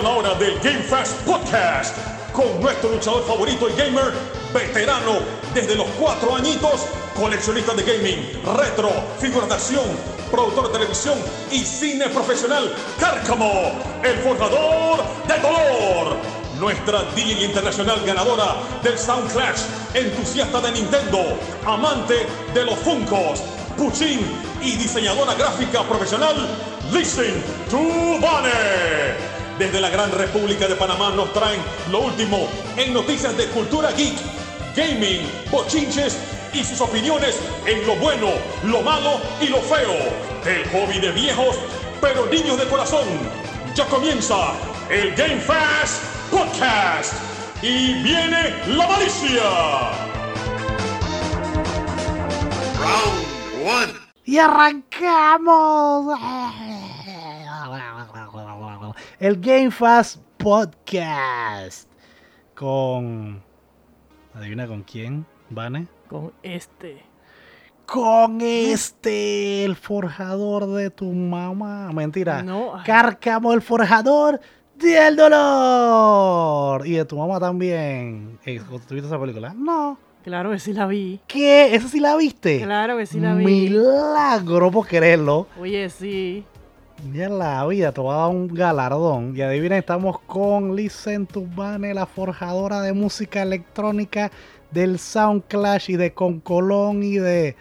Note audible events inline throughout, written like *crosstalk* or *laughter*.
la hora del Game Fast Podcast con nuestro luchador favorito y gamer, veterano desde los cuatro añitos, coleccionista de gaming, retro, figuras de acción, productor de televisión y cine profesional, Cárcamo, el forjador de dolor. Nuestra DJ internacional ganadora del Sound Clash, entusiasta de Nintendo, amante de los Funkos, Puchín y diseñadora gráfica profesional, Listen to Bane. Desde la Gran República de Panamá nos traen lo último en noticias de cultura geek, gaming, bochinches y sus opiniones en lo bueno, lo malo y lo feo. El hobby de viejos, pero niños de corazón. Ya comienza el Game Fast Podcast. Y viene la malicia. Round one. Y arrancamos *laughs* el Game Fast Podcast con... ¿Adivina con quién, Vane? Con este. Con este, el forjador de tu mamá. Mentira. No. Cárcamo, el forjador del dolor. Y de tu mamá también. ¿Tuviste esa película? No. Claro que sí la vi. ¿Qué? ¿Esa sí la viste? Claro que sí la vi. Milagro por quererlo. Oye, sí. Ya en la vida te voy a dar un galardón. Y adivina, estamos con Listen to Bane, la forjadora de música electrónica del Sound Clash y de Concolón y de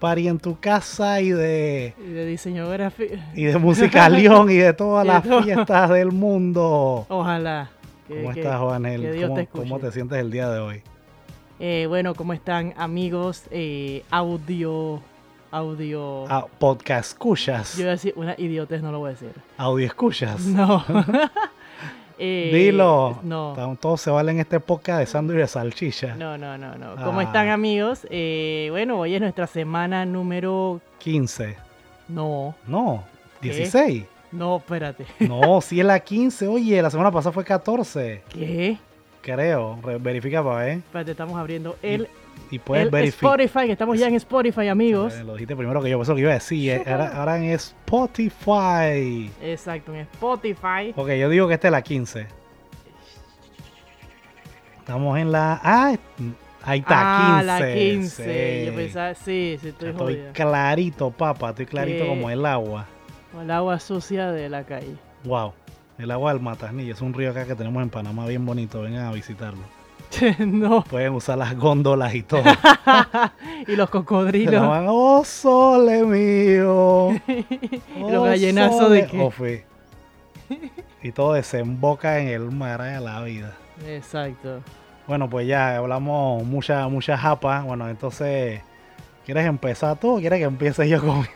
Pari en tu casa y de Y de diseño gráfico. y de Música *laughs* León y de todas Y de las todo. fiestas del mundo. Ojalá. ¿Cómo que- estás, Juanel? que Dios ¿Cómo, te cómo te sientes el día de hoy? Eh, bueno, ¿cómo están amigos? Eh, audio. Audio. Ah, podcast escuchas. Yo iba a decir una idiotez, no lo voy a decir. Audio escuchas. No. *laughs* *laughs* Eh, Dilo. No. Tam- Todo se vale en este podcast de sándwich de salchicha. No, no, no, no. ¿Cómo Ah. están amigos? Eh, bueno, hoy es nuestra semana número... 15. No, No, ¿Qué? 16. no, espérate. No, si es la 15. Oye, la semana pasada fue 14. ¿Qué? Creo. Re- verifica para ver. Espérate, estamos abriendo el, Y puedes el verificar. Spotify, que estamos ya en Spotify, amigos. Lo dijiste primero que yo, eso lo que iba a decir. Ahora, *laughs* ahora en Spotify. Exacto, en Spotify. Ok, yo digo que esta es la 15. Estamos en la. Ah, ahí está, ah, 15. la 15. Yo pensaba, sí, sí, estoy Estoy clarito, papá. Estoy clarito ¿Qué? como el agua. Con el agua sucia de la calle. Wow. El agua del Matasnillo es un río acá que tenemos en Panamá bien bonito. Vengan a visitarlo. *laughs* no. Pueden usar las góndolas y todo. *laughs* y los cocodrilos. llaman, oh, sole mío. *laughs* y oh, los gallenazos de sole". qué. Oh. Y todo desemboca en el mar de la vida. Exacto. Bueno, pues ya hablamos mucha, mucha japa. Bueno, entonces, ¿quieres empezar tú o quieres que empiece yo con,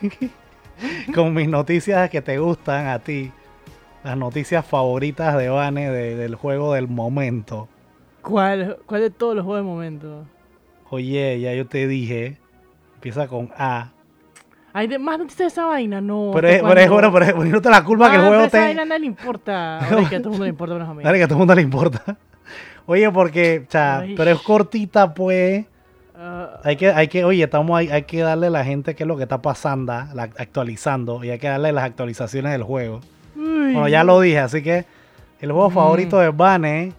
con mis noticias que te gustan a ti? Las noticias favoritas de Vane de- del juego del momento. ¿Cuál, ¿Cuál de todos los juegos de momento? Oye, ya yo te dije, empieza con A. ¿Hay de, más noticias de esa vaina? No. Pero ¿hasta es, pero es cuándo? bueno, pero es poniéndote la culpa que el Ah, juego pero esa te. vaina a nadie le importa. *laughs* Es que a todo el mundo le importa menos a mí. Dale, que a todo el mundo le importa. Oye, porque, pero es cortita, pues. Ah, Hay que, hay que, oye, estamos ahí, hay que darle a la gente qué es lo que está pasando, la- actualizando, y hay que darle las actualizaciones del juego. uy. Bueno, ya lo dije, así que el juego Mm. favorito de Bane,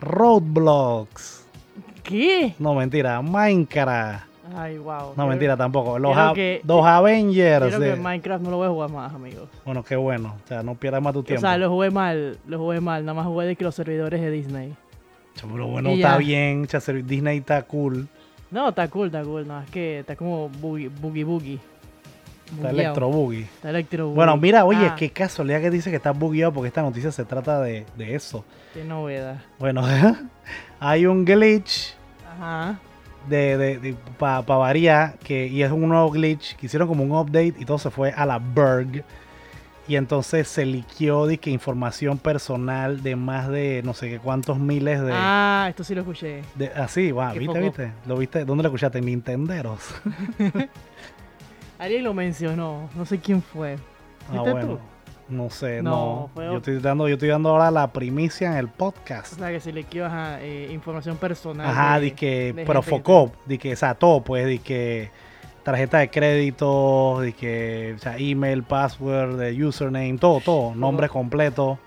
Roadblocks. ¿Qué? No, mentira, Minecraft. Ay, wow. No, mentira tampoco. Los, creo que- los Avengers. Creo de- que Minecraft no lo voy a jugar más, amigos. Bueno, qué bueno. O sea, no pierdas más tu O tiempo. sea, lo jugué mal, lo jugué mal. Nada más jugué de que los servidores de Disney. Pero bueno, está bien. o Disney está cool. No, está cool, está cool. No, es que está como boogie boogie. boogie. Está Bugueado. Electro Boogie. Está electro boogie. Bueno, mira, oye, Ah, qué casualidad que dice que está bugueado porque esta noticia se trata de, de eso. Qué novedad. Bueno, *laughs* hay un glitch Ajá. de, de, para variar que, y es un nuevo glitch que hicieron como un update y todo se fue a la Berg. Y entonces se liqueó de que información personal de más de no sé qué cuántos miles de... Ah, esto sí lo escuché. de así, wow, Qué ¿viste, poco. viste? ¿Lo viste? ¿Dónde lo escuchaste? En Nintenderos. *laughs* Alguien lo mencionó. No sé quién fue. Ah, ¿Fuiste bueno. tú? No sé, No, no. fue Yo estoy, dando, yo estoy dando ahora la primicia en el O podcast. sea, que se le ajá, eh, información personal. Ajá, de- di que, de Focop, di que, o todo, pues, di que tarjeta de crédito, di que, o sea, email, password, de username, todo, todo, nombre completo.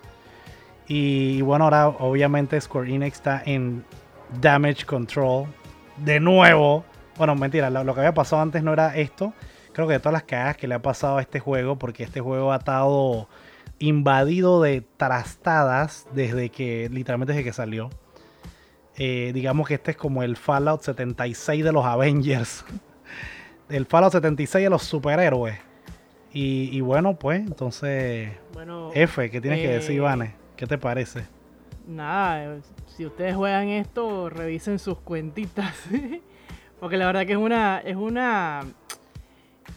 Y bueno, ahora obviamente Square Enix está en Damage Control. De nuevo. Bueno, mentira, lo, lo que había pasado antes no era esto. Creo que de todas las cagadas que le ha pasado a este juego, porque este juego ha estado invadido de trastadas desde que, literalmente desde que salió. Eh, digamos que este es como el Fallout 76 de los Avengers. *laughs* El Fallout 76 de los superhéroes. Y, y bueno, pues, entonces, Bueno, F, ¿qué tienes que decir, eh, Ivane? ¿Qué te parece? Nada, si ustedes juegan esto, revisen sus cuentitas. *laughs* porque la verdad que es una, es una,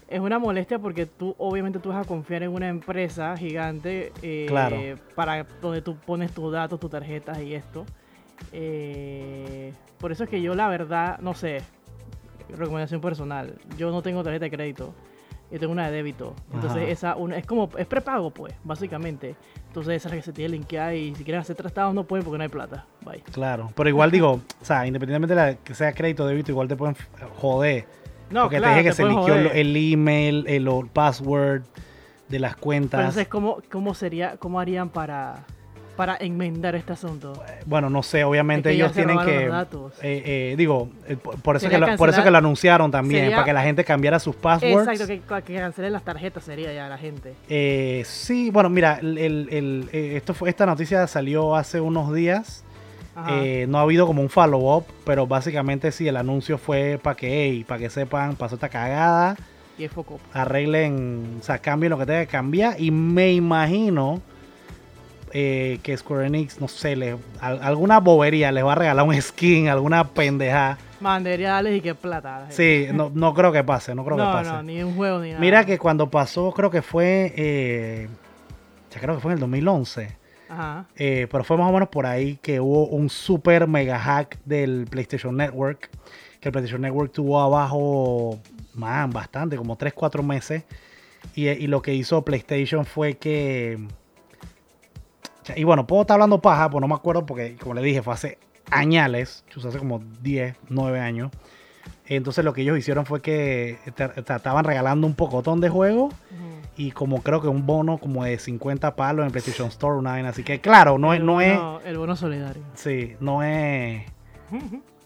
es una molestia porque tú, obviamente, tú vas a confiar en una empresa gigante eh, Claro. para donde tú pones tus datos, tus tarjetas y esto. Eh, por eso es que yo, la verdad, no sé, recomendación personal, yo no tengo tarjeta de crédito. Yo tengo una de débito. Entonces, Ajá. esa una, es como, es prepago, pues, básicamente. Entonces, esa es la que se tiene linkeada y si quieren hacer trastados no pueden porque no hay plata. Bye. Claro, pero igual digo, o sea, independientemente de la- que sea crédito o débito, igual te pueden joder. No, porque claro, te dije que te se liqueó el email, el, el password de las Pero cuentas. entonces, ¿cómo, ¿cómo sería, cómo harían para, para enmendar este asunto? Bueno, no sé, obviamente Es que ellos tienen que... eh, eh, digo, eh, por, eso que lo, por eso que lo anunciaron también, sería- para que la gente cambiara sus passwords. Exacto, que, que cancelen las tarjetas sería ya la gente. Eh, sí, bueno, mira, el, el- el- esto fue, esta noticia salió hace unos días. Eh, no ha habido como un follow-up, pero básicamente sí, el anuncio fue para que, hey, para que sepan, pasó esta cagada, y es foco. arreglen, o sea, cambien lo que tenga que cambiar. Y me imagino eh, que Square Enix, no sé, alguna bobería, les va a regalar un skin, alguna pendeja. Materiales y qué plata. Sí, no, no creo que pase, no creo que pase. no, ni un juego ni nada. Mira que cuando pasó, creo que fue, eh, ya creo que fue en el 2011. Ajá. Eh, pero fue más o menos por ahí que hubo un super mega hack del PlayStation Network. Que el PlayStation Network tuvo abajo, man, bastante, como 3-4 meses. Y, y lo que hizo PlayStation fue que. Y bueno, puedo estar hablando paja, pues no me acuerdo porque, como le dije, fue hace añales, hace como 10, 9 años. Entonces lo que ellos hicieron fue que estaban regalando un pocotón de juegos. Y como creo que un bono como de 50 palos en PlayStation Store, una vaina. Así que claro, no es, El no es, bono- El bono solidario. sí, no es.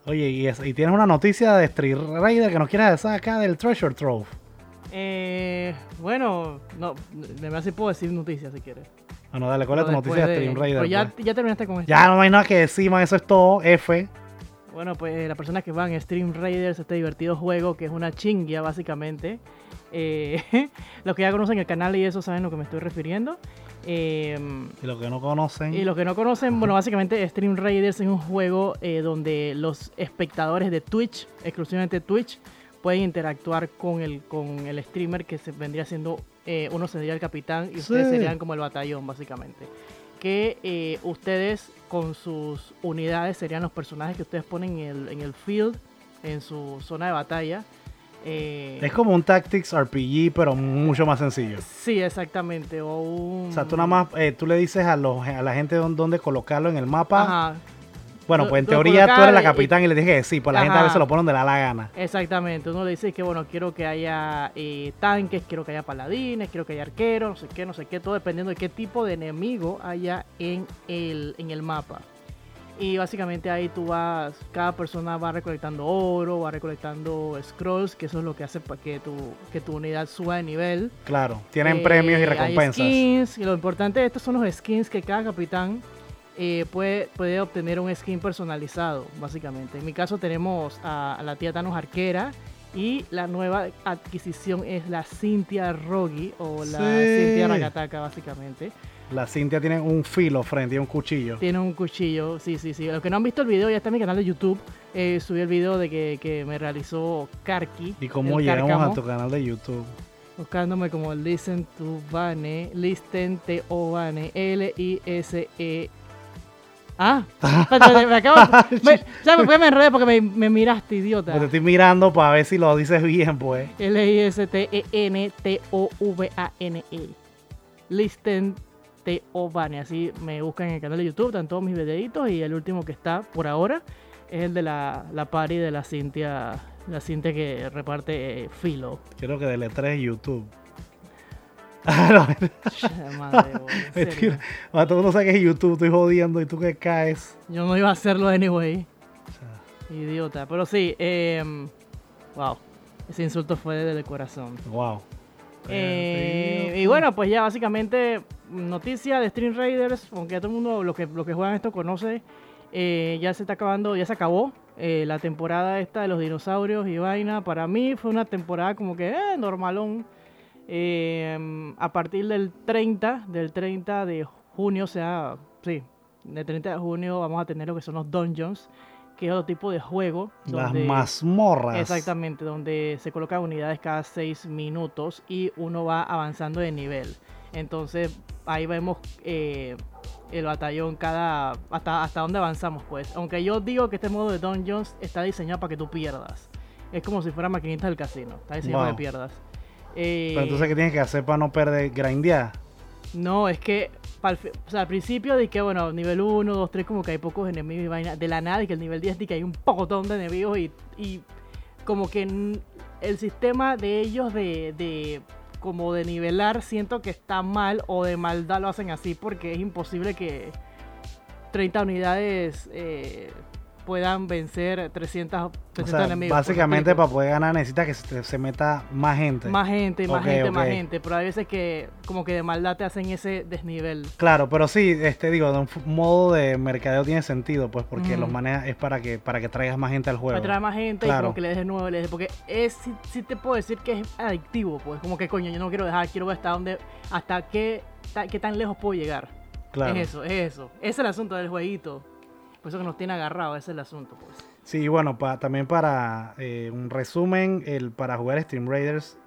Oye, y, es- y tienes una noticia de Street Raider que nos quieras decir acá del Treasure Trove. Eh, bueno, no, de verdad sí puedo decir noticias si quieres. Bueno, dale, ¿cuál es tu noticia de Stream Raider? pues ya, pues? ya terminaste con esto. Ya no hay nada que decir, man, eso es todo. F. Bueno, pues las personas que van a Stream Raiders, este divertido juego que es una chingia básicamente. Eh, *laughs* los que ya conocen el canal y eso saben a lo que me estoy refiriendo. Eh, Y los que no conocen. y los que no conocen, bueno, básicamente Stream Raiders es un juego eh, donde los espectadores de Twitch, exclusivamente Twitch, pueden interactuar con el, con el streamer que se vendría siendo, eh, uno sería el capitán y ustedes Sí. serían como el batallón, básicamente. Que eh, ustedes con sus unidades serían los personajes que ustedes ponen en el, en el field, en su zona de batalla. Eh, Es como un Tactics RPG, pero mucho más sencillo. Sí, exactamente. O un... O sea, tú nada más, eh, tú le dices a, los, a la gente dónde, colocarlo en el mapa. Ajá, Bueno, pues en lo teoría tú eres la capitán y, le dije que sí, pues la gente a veces lo pone donde le da la gana. Exactamente, uno le dice que bueno, quiero que haya eh, tanques, quiero que haya paladines, quiero que haya arqueros, no sé qué, no sé qué, todo dependiendo de qué tipo de enemigo haya en el, en el mapa. Y básicamente ahí tú vas, cada persona va recolectando oro, va recolectando scrolls, que eso es lo que hace para que tu, que tu unidad suba de nivel. Claro, tienen Eh, premios y hay recompensas. skins, y lo importante de estos son los skins que cada capitán eh, puede, puede obtener un skin personalizado, básicamente. En mi caso tenemos a, a la tía Thanos Arquera y la nueva adquisición es la Cynthia Rogi o la Sí. Cynthia Ragataka, básicamente. La Cintia tiene un filo frente y un cuchillo. Tiene un cuchillo, sí, sí, sí. Los que no han visto el video, ya está en mi canal de YouTube. Eh, subí el video de que, que me realizó Karki. ¿Y cómo llegamos a tu canal de YouTube? Buscándome como Listen to Bane, Listen T O Bane, L-I-S-E. Ah, *laughs* me acabo. *laughs* Me, ya me, me enredé porque me, me miraste, idiota. Pues te estoy mirando para ver si lo dices bien, pues. L-I-S-T-E-N-T-O-V-A-N-E. Listen T O Bane. Así me buscan en el canal de YouTube, están todos mis videitos. Y el último que está por ahora es el de la, la party de la Cintia. La Cintia que reparte eh, filo. Quiero que deletres YouTube. *laughs* Ah, Che, madre. Mentira. Tú no sabes que es YouTube, estoy jodiendo y tú que caes. Yo no iba a hacerlo anyway. Idiota. Pero sí, eh, wow. Ese insulto fue desde el corazón. Wow. Eh, y bueno, pues ya básicamente noticia de Stream Raiders, aunque ya todo el mundo, lo que, lo que juegan esto conoce, eh, ya se está acabando, ya se acabó eh, la temporada esta de los dinosaurios y vaina. Para mí fue una temporada como que normalón. A partir del 30, del 30 de junio, o sea, sí, del 30 de junio vamos a tener lo que son los dungeons, que es otro tipo de juego. Las donde- mazmorras. Exactamente, donde se colocan unidades cada 6 minutos y uno va avanzando de nivel. Entonces ahí vemos eh, el batallón cada hasta hasta dónde avanzamos pues. Aunque yo digo que este modo de Dungeons está diseñado para que tú pierdas. Es como si fuera maquinitas del casino. Está diseñado para que pierdas. Eh, Pero entonces, ¿qué tienes que hacer para no perder? Grindear. No, es que fi- o sea, al principio de que, bueno, nivel 1, 2, 3, como que hay pocos enemigos y vaina. De la nada, y que el nivel 10 de que hay un pocotón de enemigos y, y como que el sistema de ellos de, de como de nivelar siento que está mal o de maldad lo hacen así porque es imposible que 30 unidades eh, puedan vencer 300, O 300 sea, enemigos. ¿me básicamente para poder ganar necesita que se, se meta más gente. Más gente, más gente, más gente. Pero hay veces que como que de maldad te hacen ese desnivel. Claro, pero sí, este digo, de un modo de mercadeo tiene sentido, pues, porque los manejas es para que para que traigas más gente al juego. Para traer más gente y Claro. como que le des de nuevo, le des, porque es, sí, sí te puedo decir que es adictivo, pues como que coño, yo no quiero dejar, quiero ver hasta dónde, hasta qué, ta- qué tan lejos puedo llegar. Claro. Es eso, es eso. Ese es el asunto del jueguito. Por eso que nos tiene agarrado, ese es el asunto, pues. Sí, bueno, pa- también para eh, un resumen, el para jugar Stream Raiders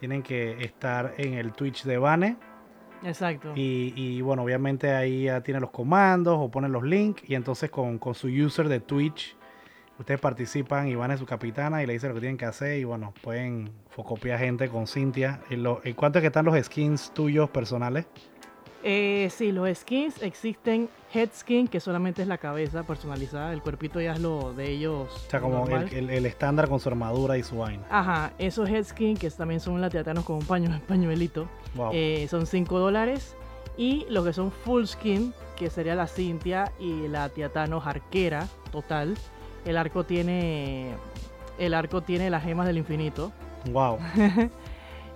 tienen que estar en el Twitch de Bane Exacto. y, y, bueno, obviamente ahí ya tienen los comandos o ponen los links y entonces con, con su user de Twitch ustedes participan y van a su capitana y le dicen lo que tienen que hacer y bueno, pueden focopiar gente con Cintia. ¿En, lo, cuánto es que están los skins tuyos personales? Eh, sí, los skins existen. Head skin, que solamente es la cabeza personalizada, el cuerpito ya es lo de ellos. O sea, como el, el- el estándar con su armadura y su vaina. Ajá, esos head skin, que también son latiatanos con un paño, *laughs* pañuelito. Wow. Eh, son 5 dólares. Y lo que son full skin, que sería la Cintia y la Tiatanos arquera total. El arco tiene. El arco tiene las gemas del infinito. wow. *laughs*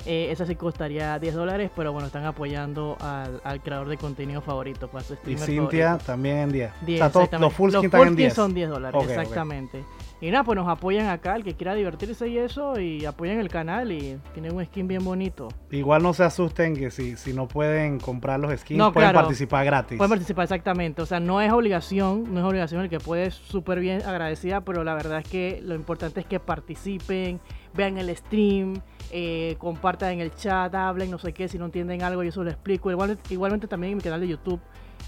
Eh, esa sí costaría 10 dólares, pero bueno, están apoyando al, al creador de contenido favorito, pues a su Y streamer Cintia favorito. también en 10. 10, o sea, todos exactamente. los full Los skin están en skins 10. son 10 dólares, exactamente. Y nada, pues nos apoyan acá, el que quiera divertirse y eso, y apoyan el canal y tienen un skin bien bonito. Igual no se asusten que si, si no pueden comprar los skins, No, pueden claro. participar gratis. Pueden participar exactamente, o sea, no es obligación, no es obligación el que puede súper bien agradecida, pero la verdad es que lo importante es que participen, vean el stream, eh, compartan en el chat, hablen, no sé qué, si no entienden algo yo se lo explico. Igual, igualmente también en mi canal de YouTube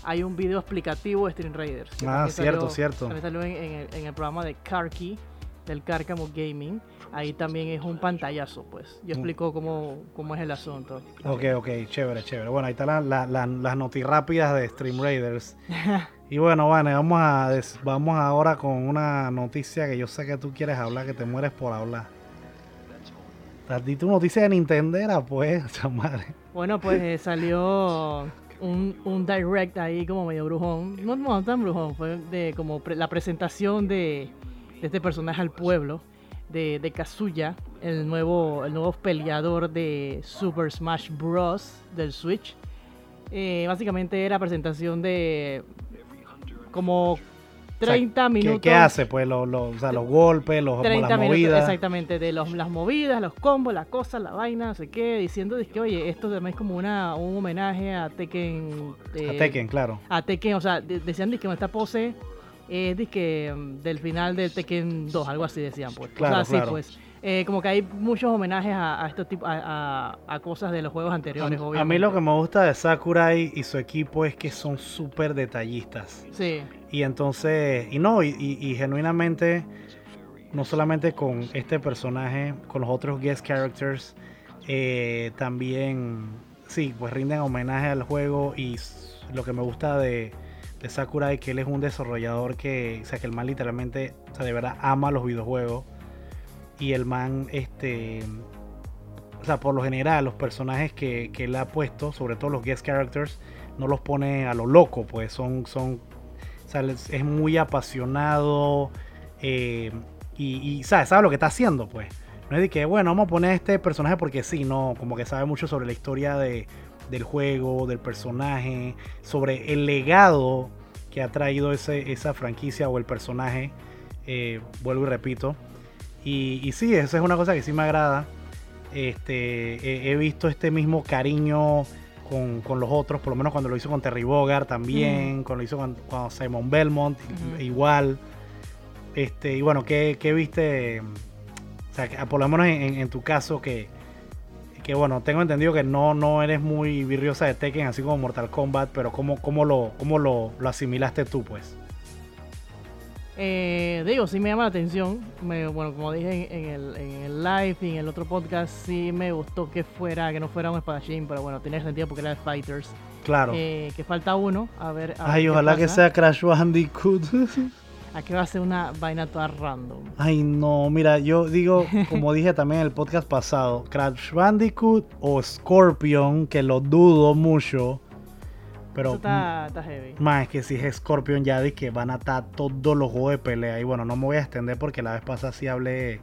hay un video explicativo de Stream Raiders. Ah, cierto, salió- cierto. También salió en, en el, en el programa de Karki, del Carcamo Gaming. Ahí también es un pantallazo, pues. Yo Mm. explico cómo, cómo es el asunto. Ok, ok, chévere, chévere. Bueno, ahí están la- la- la- las notirrápidas de Stream Raiders. *laughs* y bueno, Vane, vamos, a des- vamos ahora con una noticia que yo sé que tú quieres hablar, que te mueres por hablar. Ti tu noticia de Nintendera, pues, *laughs* esa madre. Bueno, pues eh, salió un, un direct ahí como medio brujón. No, no tan brujón, fue de como pre- la presentación de, de este personaje al pueblo, de, de Kazuya, el nuevo, el nuevo peleador de Super Smash Bros. del Switch. Eh, básicamente era presentación de como 30 ¿Qué, minutos. qué hace? Pues lo- lo- o sea, los golpes, los, 30 las minutos, movidas. exactamente, de los, las movidas, los combos, las cosas, la vaina, no sé qué, diciendo que, oye, esto también es como una, un homenaje a Tekken. eh, A Tekken, claro. A Tekken, o sea, de- decían de que esta pose es de que, mm, del final del Tekken 2, algo así decían, pues. Claro, o sea, sí, claro. pues. Eh, como que hay muchos homenajes a, a estos tipos, a, a- a cosas de los juegos A, anteriores, a obviamente. mí lo que me gusta de Sakurai y su equipo es que son súper detallistas. Sí, Y entonces, y no, y, y- y genuinamente, no solamente con este personaje, con los otros guest characters, eh, también, sí, pues rinden homenaje al juego y lo que me gusta de, de Sakurai, que él es un desarrollador que, o sea, que el man literalmente, o sea, de verdad ama los videojuegos y el man, este, o sea, por lo general, los personajes que, que él ha puesto, sobre todo los guest characters, no los pone a lo loco, pues son, son, o sea, es muy apasionado eh, y, y sabe, sabe lo que está haciendo, pues. No es de que, bueno, vamos a poner a este personaje porque sí, no, como que sabe mucho sobre la historia de, del juego, del personaje, sobre el legado que ha traído ese, esa franquicia o el personaje, eh, vuelvo y repito. Y, y sí, eso es una cosa que sí me agrada. Este, he, he visto este mismo cariño con, con los otros, por lo menos cuando lo hizo con Terry Bogard también, cuando lo hizo con, con Simon Belmont, igual. Este, y bueno, ¿qué, qué viste? O sea, por lo menos en, en- en tu caso, que, que bueno, tengo entendido que no, no eres muy virriosa de Tekken, así como Mortal Kombat, pero ¿cómo, cómo, lo, cómo lo, lo asimilaste tú, pues? Eh, digo, sí me llama la atención. Me- bueno, como dije en, en el, en el live y en el otro podcast, sí me gustó que fuera, que no fuera un espadachín, pero bueno, tenía sentido porque era de Fighters. Claro. Eh, que falta uno, a ver. a ver Ay, qué ojalá que sea Crash Bandicoot. *laughs* Aquí va a ser una vaina toda random. Ay, no, mira, yo digo, como dije también en el podcast pasado, Crash Bandicoot o Scorpion, que lo dudo mucho, pero Eso está, está heavy. más que si es Scorpion ya de que van a estar todos los juegos de pelea. Y bueno, no me voy a extender porque la vez pasada sí hablé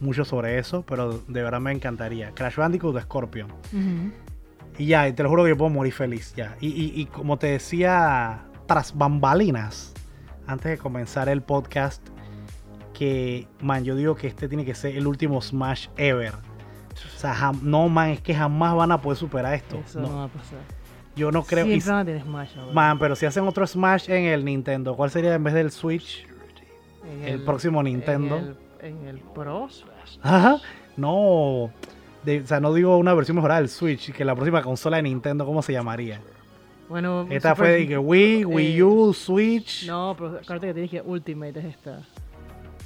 mucho sobre eso, pero de verdad me encantaría. Crash Bandicoot o Scorpion. Y ya, y te lo juro que yo puedo morir feliz ya. Y, y- y como te decía, tras bambalinas, antes de comenzar el podcast, que, man, yo digo que este tiene que ser el último Smash ever. O sea, no, man, es que jamás van a poder superar esto. Eso No, no va a pasar. Yo no creo. Siempre van a tener Smash ahora. man, pero si hacen otro Smash en el Nintendo, ¿cuál sería en vez del Switch? En el próximo Nintendo. En el, en el Pro. Ajá. No. de- o sea, no digo una versión mejorada del Switch, que la próxima consola de Nintendo, ¿cómo se llamaría? Bueno, Esta fue de que Wii, Wii eh, U, Switch. No, pero acuérdate que tienes que Ultimate es esta.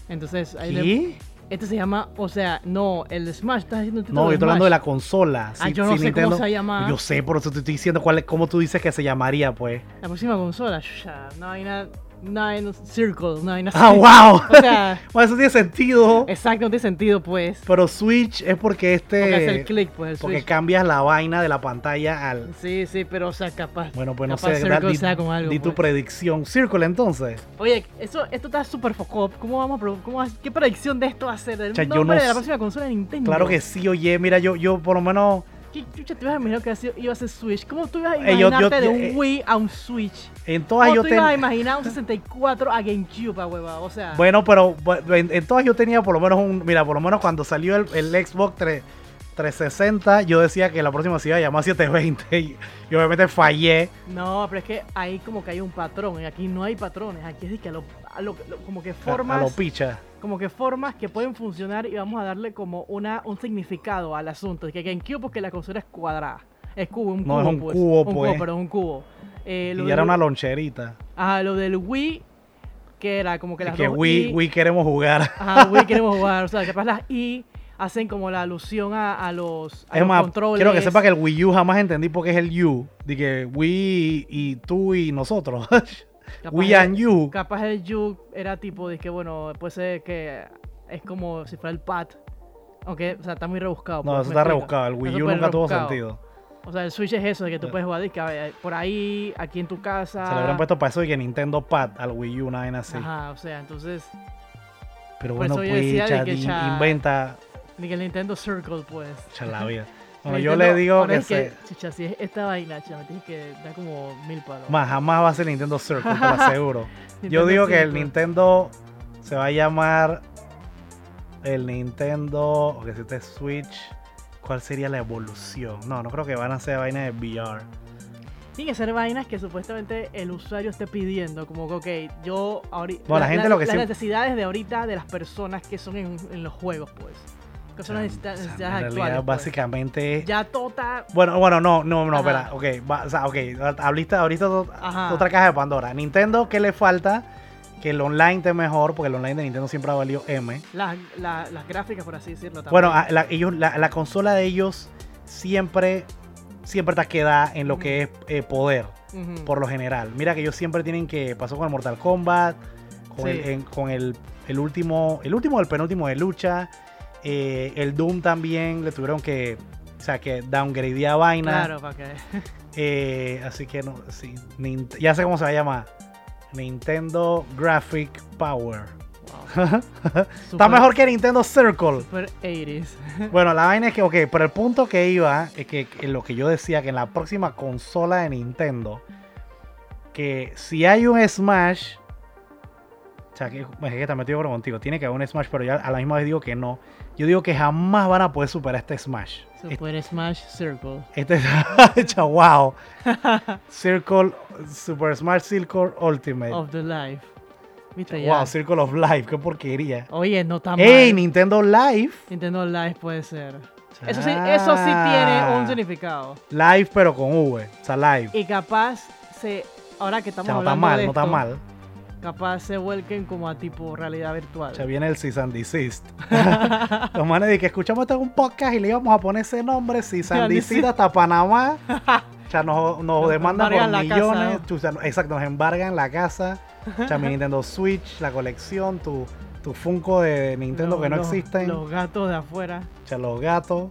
Entonces, ahí le- ¿Qué? Este se llama, o sea, no, el Smash, estás haciendo título No, yo estoy hablando de la consola. Ah, yo no sé cómo se va a llamar. Yo sé, por eso te estoy diciendo cuál es, cómo tú dices que se llamaría, pues. La próxima consola, ya, no hay nada, no hay no- Circle, no hay nada. *laughs* ¡Ah, wow! *laughs* O sea, *laughs* Bueno, eso tiene sentido. exacto, no tiene sentido, pues. Pero Switch es porque este. Porque hace el click, pues, el porque Switch. cambias la vaina de la pantalla al. Sí, sí, pero, o sea, capaz. Bueno, pues no sé. Circle di, sea con algo, di tu pues. predicción. Circle, entonces. Oye, eso, esto está súper focop. ¿Cómo vamos a pro- cómo, ¿Qué predicción de esto va a ser? ¿El O sea, yo no de la próxima consola de Nintendo? Claro que sí, oye, mira, yo, yo por lo menos. ¿Qué chucha te ibas a imaginar que iba a ser- a Switch? ¿Cómo tú ibas a Eh, yo- yo- imaginarte de yo- un eh, Wii a un Switch? En todas ¿Cómo yo tú ibas a imaginar un 64 a GameCube, a hueva? O sea, Bueno, pero en, en todas yo tenía por lo menos un. Mira, por lo menos cuando salió el, el Xbox 3 360, yo decía que la próxima se iba a llamar 720. Y, y obviamente fallé. no, pero es que ahí como que hay un patrón. Y aquí no hay patrones. Aquí es de que a lo, a como que A, formas. a lo picha. Como que formas que pueden funcionar y vamos a darle como una, un significado al asunto. Que GameCube porque la consola es cuadrada. Es cubo, un No, cubo. es un pues. cubo, un pues. cubo, pero es un cubo. Eh, Y era una loncherita. Ajá, lo del Wii, que era como que Es las que dos Wii, I- Wii queremos jugar. Ajá, Wii *laughs* queremos jugar. O sea, capaz las I hacen como la alusión a, a los, a Es los más, controles. quiero que sepa que el Wii U jamás entendí por qué es el U. De que Wii y tú y nosotros. *laughs* Capaz We and you. Capaz el You era tipo de que, bueno, puede ser que es como si fuera el pad. Aunque, o sea, está muy rebuscado. No, pues, eso está rebuscado. El Wii U nunca tuvo sentido. O sea, el Switch es eso, de que tú Eh. puedes jugar a ver, por ahí, aquí en tu casa. Se le habrían puesto para eso y que Nintendo Pad al Wii U, una vaina así. Ajá, o sea, entonces, Pero bueno, pues, de cha, que cha- inventa ni que el Nintendo Circle, pues. cha, *laughs* El yo le digo que, es se, Chicha, si es esta vaina, chaval, me tienes que dar como mil palos. más, jamás va a ser Nintendo Circle, te lo *laughs* aseguro. yo digo que el. Nintendo se va a llamar el Nintendo, o que si este es Switch, ¿cuál sería la evolución? No, no creo que van a ser vainas de VR. Tienen que ser vainas que supuestamente el usuario esté pidiendo, como que, ok, yo ahorita... Bueno, la gente lo que Las necesidades de ahorita de las personas que son en, en los juegos, pues. Que son las necesita- O sea, necesidades en realidad, pues. básicamente es- Ya está... Bueno, bueno, no, no, no, espera, ok, va- o sea, ok, ahorita, ahorita to- otra caja de Pandora. Nintendo, ¿qué le falta? Que el online esté mejor, porque el online de Nintendo siempre ha valido M. Las, la- las gráficas, por así decirlo. También. Bueno, la, ellos, la, la consola de ellos siempre, siempre está quedada en lo que es eh, poder, por lo general. Mira que ellos siempre tienen que, pasó con el Mortal Kombat, con, Sí. el, en- con el, el último, el último el penúltimo de lucha, Eh, el Doom también le tuvieron que, o sea, que downgradear vaina. Claro, para que. *laughs* Eh, así que no, sí, ya sé cómo se va a llamar. Nintendo Graphic Power. *laughs* Está Super- mejor que Nintendo Circle. Super 80s. *laughs* Bueno, la vaina es que, ok, pero el punto que iba es que, que lo que yo decía, que en la próxima consola de Nintendo, que si hay un Smash, o sea, que, es que también de acuerdo contigo, tiene que haber un Smash, pero yo a la misma vez digo que no. Yo digo que jamás van a poder superar este Smash. Super Smash Circle. Este *laughs* hecho, wow. *laughs* Circle, Super Smash Circle Ultimate. Of the Life. Viste wow, ya. Circle of Life, qué porquería. Oye, no está ¡Ey, mal. Nintendo Live! Nintendo Live puede ser. Eso sí, eso sí tiene un significado. Live, pero con V. O sea, live. Y capaz se. Ahora que O estamos sea, no está mal, de no está mal. Capaz se vuelquen como a tipo realidad virtual. O sea, viene el Cease and Desist. *laughs* Los manes de que escuchamos esto en un podcast y le íbamos a poner ese nombre, Cease and Desist hasta Panamá. *laughs* O sea, nos, nos Nos demandan por la millones. casa. O sea, exacto, nos embargan la casa. O sea, mi Nintendo Switch, la colección, tu, tu Funko de Nintendo Los- que no los- existen. Los gatos de afuera. O sea, los gatos.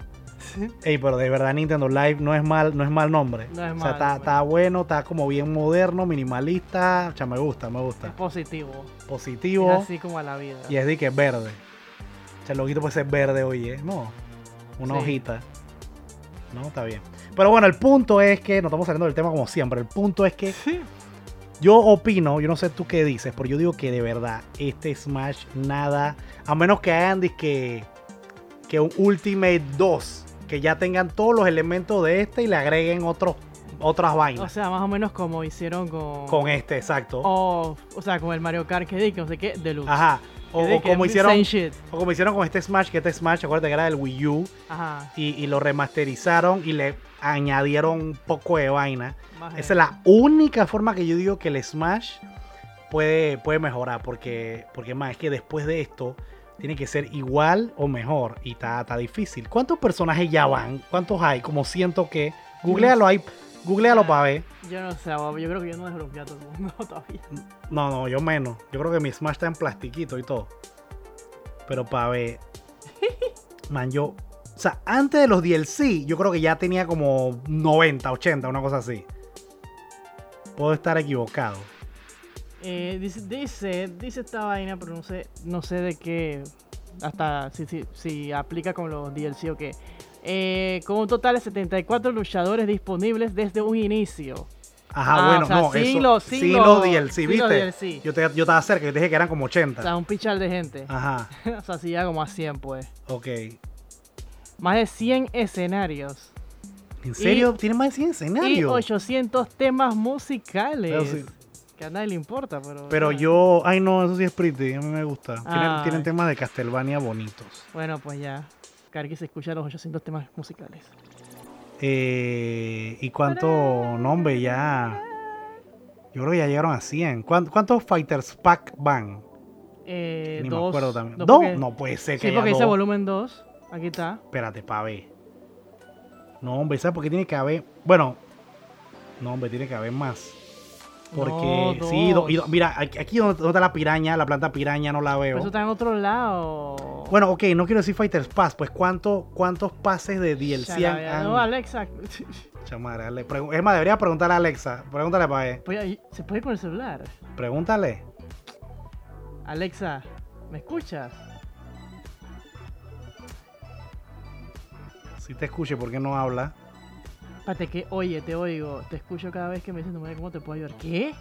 Ey, pero de verdad Nintendo Live no es mal, no es mal nombre. No es o sea, está, está bueno, está como bien moderno, minimalista. O sea, me gusta, me Es gusta. positivo. Positivo. Es así como a la vida. Y es de que es verde. O sea, el loguito puede ser verde, oye. No. Una Sí. hojita. No, está bien. Pero bueno, el punto es que, no estamos saliendo del tema como siempre. El punto es que yo opino, yo no sé tú qué dices, pero yo digo que de verdad, este Smash nada. A menos que hagan que, que un Ultimate 2. Que ya tengan todos los elementos de este y le agreguen otros, otras O vainas. sea, más o menos como hicieron con. con este, exacto. O, o sea, con el Mario Kart que di, que no sé qué, Deluxe. Ajá. O, o como hicieron. O como hicieron con este Smash, que este Smash, acuérdate que era del Wii U. Ajá. y, y lo remasterizaron y le añadieron un poco de vaina. Más Esa es la única forma que yo digo que el Smash puede, puede mejorar. Porque, porque más es que después de esto tiene que ser igual o mejor. Y está, difícil. ¿Cuántos personajes ya van? ¿Cuántos hay? Como siento que. Googlealo ahí. Googlealo para ver. Yo no sé, yo creo que yo no desbloqueé a todo el mundo *laughs* todavía. No, no, yo menos. Yo creo que mi Smash está en plastiquito y todo. Pero para ver. *laughs* Man, yo. O sea, antes de los DLC, yo creo que ya tenía como 90, 80, una cosa así. Puedo estar equivocado. Eh, dice, dice, dice esta vaina, pero no sé, no sé de qué. Hasta si, si, si aplica con los DLC o qué. Eh, con un total de 74 luchadores disponibles desde un inicio. Ajá, Ah, bueno, o sea, no, sí eso. los- sí sí los- los DLC, sí ¿viste? los DLC. Yo, te, yo estaba cerca, yo te dije que eran como 80. O sea, un pichal de gente. Ajá, *laughs* o sea, sí, ya como a 100, pues. ok. Más de 100 escenarios. ¿En serio? ¿Tiene más de 100 Y escenarios? 800 temas musicales. Pero sí. Que a nadie le importa, pero. Pero ya. yo. Ay, no, eso sí es pretty. A mí me gusta. Tienen, tienen temas de Castlevania bonitos. Bueno, pues ya. Carqui se escucha los 800 temas musicales. Eh, ¿Y cuánto nombre ya? Yo creo que ya llegaron a 100. ¿Cuán- ¿Cuántos Fighters Pack van? Eh, Ni dos, me acuerdo también. dos No puede ser que Sí, porque dice volumen 2. Aquí está. Espérate, pa' ver. No, hombre, ¿sabes por qué tiene que haber? Bueno, no, hombre, tiene que haber más. Porque, No, sí, do- dos. y do- mira, aquí aquí donde donde está la piraña, la planta piraña, no la Pero veo. eso está en otro lado. Bueno, ok, no quiero decir Fighters Pass, pues ¿cuánto, ¿cuántos pases de DLC han, No, Alexa. *laughs* Chamadre, Ale- pregu- es más, debería preguntarle a Alexa. Pregúntale para ver. Pues Se puede con el celular. Pregúntale. Alexa, ¿me escuchas? Si te escuche, ¿por qué no habla? Espérate que, oye, te oigo, te escucho cada vez que me dicen, "Mira, ¿cómo te puedo ayudar? ¿Qué?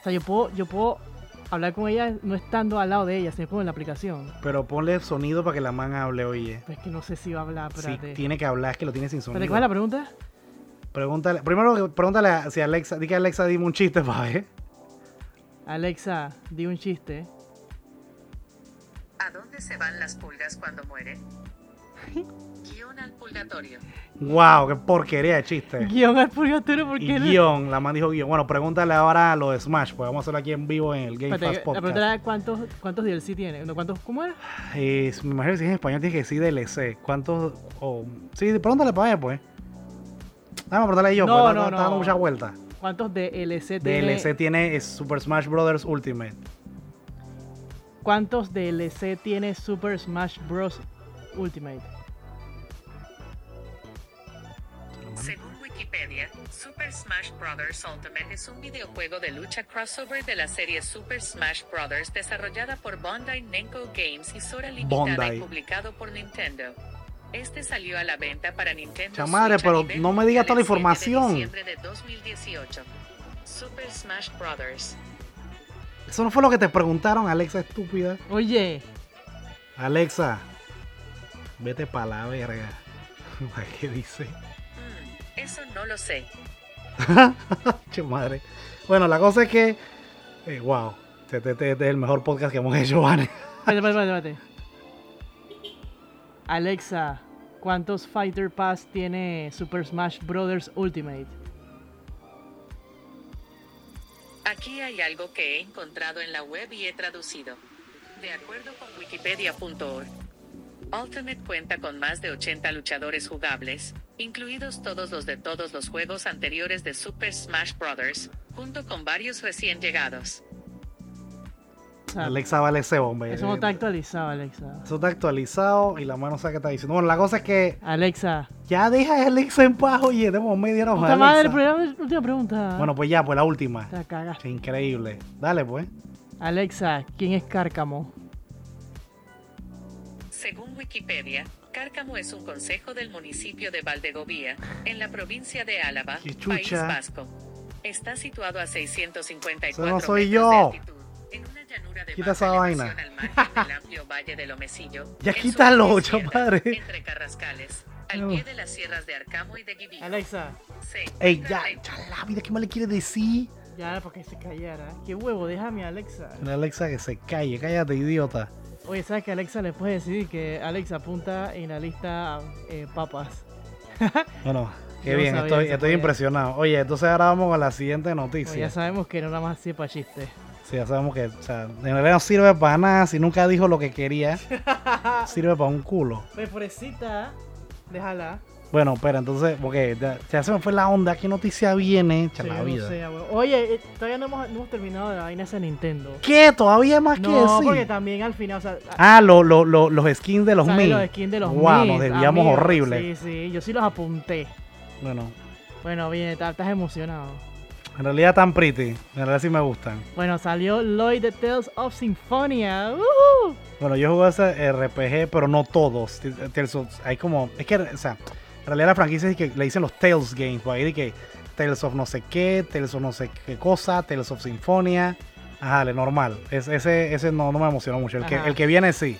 O sea, yo puedo, yo puedo hablar con ella no estando al lado de ella, sino como en la aplicación. Pero ponle sonido para que la man hable, oye. Pues es que no sé si va a hablar, Si espérate. tiene que hablar, es que lo tiene sin sonido. ¿cuál es la pregunta? Pregúntale, primero pregúntale a- si Alexa, di que Alexa dime un chiste para ver. Alexa, di un chiste. ¿A dónde se van las pulgas cuando mueren? *laughs* Guión al purgatorio. Wow, qué porquería de chiste. Guión al purgatorio, ¿por Y qué? no? guion, la man dijo guion. Bueno, pregúntale ahora a lo de Smash, pues vamos a hacerlo aquí en vivo en el Game Espérate, Fast la pregunta Podcast. era cuántos, cuántos DLC tiene. No, ¿Cuántos? ¿Cómo era? Eh, me imagino que si es en español tiene que decir DLC. ¿Cuántos? oh, sí, pregúntale para ver, pues. Dame preguntarle yo, No, pues está- no, está, dando no. muchas vueltas. ¿Cuántos DLC tiene? DLC tiene es Super Smash Bros. Ultimate. ¿Cuántos DLC tiene Super Smash Bros. Ultimate. Según Wikipedia, Super Smash Bros. Ultimate es un videojuego de lucha crossover de la serie Super Smash Bros. desarrollada por Bandai Namco Games y Sora Limitada y publicado por Nintendo. Este salió a la venta para Nintendo a pero no me digas toda la mundial el 7 de información. diciembre de 2018. Super Smash Bros. Eso no fue lo que te preguntaron, Alexa estúpida. Oye, Alexa, vete pa' la verga. *laughs* ¿Qué dice? Eso no lo sé. *laughs* Che madre. Bueno, la cosa es que. eh, wow. Este, este- este es el mejor podcast que hemos hecho, Vane. *laughs* espérate, espérate, espérate. Alexa, ¿cuántos Fighter Pass tiene Super Smash Bros. Ultimate? Aquí hay algo que he encontrado en la web y he traducido. De acuerdo con wikipedia.org, Ultimate cuenta con más de 80 luchadores jugables, incluidos todos los de todos los juegos anteriores de Super Smash Bros., junto con varios recién llegados. Alexa vale ese hombre. eso no está actualizado, Alexa. Eso está actualizado y la mano sabe qué está diciendo. Bueno, la cosa es que Alexa. ya deja a Alexa en paz, oye, tenemos media hora. Puta madre, la última pregunta. Bueno, pues ya, pues la última. Te cagaste. Increíble. Dale, pues. Alexa, ¿quién es Cárcamo? Según Wikipedia, Cárcamo es un consejo del municipio de Valdegovía, en la provincia de Álava, ¡Qué País! Vasco. Está situado a 654 Eso no soy metros yo. de altitud, en una llanura de Quita esa vaina. al margen del *laughs* amplio valle de Lomecillo, Ya en quítalo, chapadre. Entre Carrascales, al No. pie de las sierras de Arcamo y de Guibillo. Alexa. Ey, ya, la- ya la vida, ¿qué más le quiere decir? Ya, para que se callara. Qué huevo, déjame a Alexa. La Alexa que se calle, cállate, idiota. Oye, ¿sabes que Alexa le puede decir que Alexa apunta en la lista eh, papas? *laughs* Bueno, qué no bien, estoy, estoy impresionado. Oye, entonces ahora vamos con la siguiente Oye, noticia. ya sabemos que no nada más sirve para chiste. Sí, ya sabemos que, o sea, en realidad no sirve para nada. Si nunca dijo lo que quería, *laughs* sirve para un culo. Pobrecita, déjala. Bueno, pero entonces, porque ya, se me fue la onda. ¿Qué noticia viene? Sí, la no vida. sé. Oye, eh, todavía no hemos, no hemos terminado de la vaina de Nintendo. ¿Qué? ¿Todavía más que No, decir? porque también al final, o sea, Ah, lo- lo- lo- los skins de los los skins de los Wow, Mis, nos desviamos amigo. horrible. Sí, sí, yo sí los apunté. Bueno, Bueno, bien, estás emocionado. en realidad tan pretty. En realidad sí me gustan. Bueno, salió Lloyd the Tales of Symphonia. ¡Woohoo! Bueno, yo jugué ese RPG, pero no todos. Hay como. Es que, o sea, realidad la franquicia es que le dicen los Tales Games. Por ahí de que Tales of no sé qué, Tales of no sé qué cosa, Tales of Symphonia. Ajá, dale, normal. Es- ese ese no, no me emocionó mucho. El que, Ajá. el que viene sí.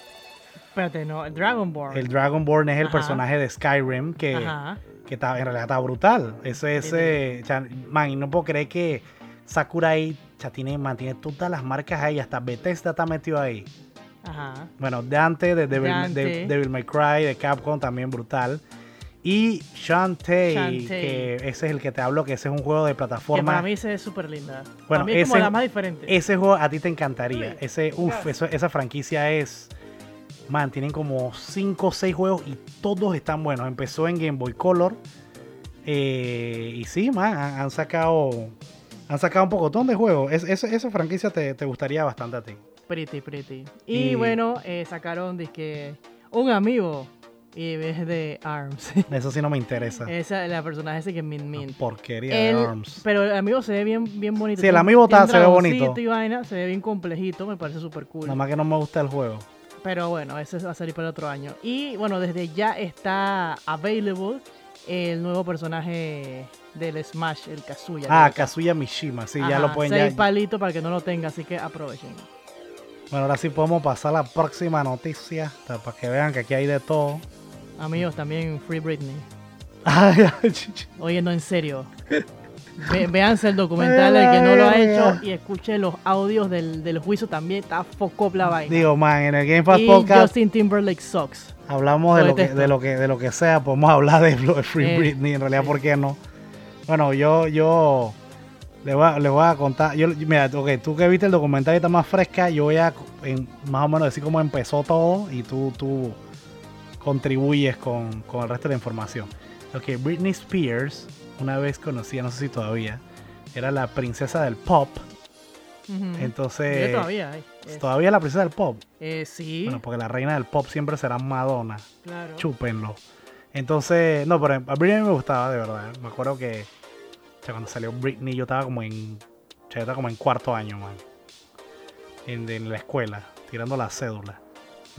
Espérate, no, el Dragonborn. El Dragonborn es el Ajá. personaje de Skyrim que, Ajá. que está, en realidad está brutal. Ese, ese, man, y no puedo creer que Sakurai sea, tiene, mantiene todas las marcas ahí, hasta Bethesda está metido ahí. Ajá. Bueno, de Devil, Dante. de Devil May Cry, de Capcom, también brutal. Y Shantae, Shantae. que ese es el que te hablo, que ese es un juego de Que plataforma. para mí se ve súper linda. Bueno, para mí es como ese- la más diferente. Ese juego a ti te encantaría. Ese, uf, gracias. eso- esa franquicia es. Man, tienen como 5 o 6 juegos y todos están buenos. Empezó en Game Boy Color. eh, y sí, man, han, sacado. Han sacado un pocotón de juegos. Es- esa- esa franquicia te, te gustaría bastante a ti. Pretty, pretty. Y, Y- bueno, eh, sacaron que un amigo y es de ARMS. *laughs* Eso sí no me interesa. Esa es la personaje ese que es Min Min. Porquería El- de ARMS. pero el amigo se ve bien, bien bonito. Sí, el amigo está- se ve bonito. y vaina, se ve bien complejito, me parece súper cool. Nada más que no me gusta el juego. Pero bueno, ese va a salir para el otro año. Y bueno, desde ya está available el nuevo personaje del Smash, el Kazuya. Ah, Kazuya Mishima. Sí, ya lo pueden. Seis Ya, palitos para que no lo tenga, así que aprovechen. bueno, ahora sí podemos pasar a la próxima noticia. para que vean que aquí hay de todo. Amigos, también Free Britney. *laughs* Oye, no, en serio. Ve, véanse el documental el que no lo ha hecho y escuche los audios del, del juicio también. Está foco la vaina. Digo, man, en el Game Pass y Podcast Justin Timberlake sucks. hablamos de lo que, de, lo que, de lo que sea. Podemos *laughs* hablar de, Free Eh, Britney. En realidad, sí. ¿por qué no? Bueno, yo, yo le voy a, le voy a contar. Yo, mira, ok, tú que viste el documental y está más fresca, yo voy a en- más o menos decir cómo empezó todo y tú, tú contribuyes con, con el resto de la información. Ok, Britney Spears, una vez conocida, no sé si todavía, era la princesa del pop. Entonces, todavía. Es- todavía la princesa del pop. eh, sí, Bueno, porque la reina del pop siempre será Madonna. claro. Chúpenlo. Entonces, no, pero a Britney me gustaba, de verdad. Me acuerdo que o sea, cuando salió Britney yo estaba como en, o sea, yo estaba como en cuarto año, man. En, en la escuela, tirando la cédula.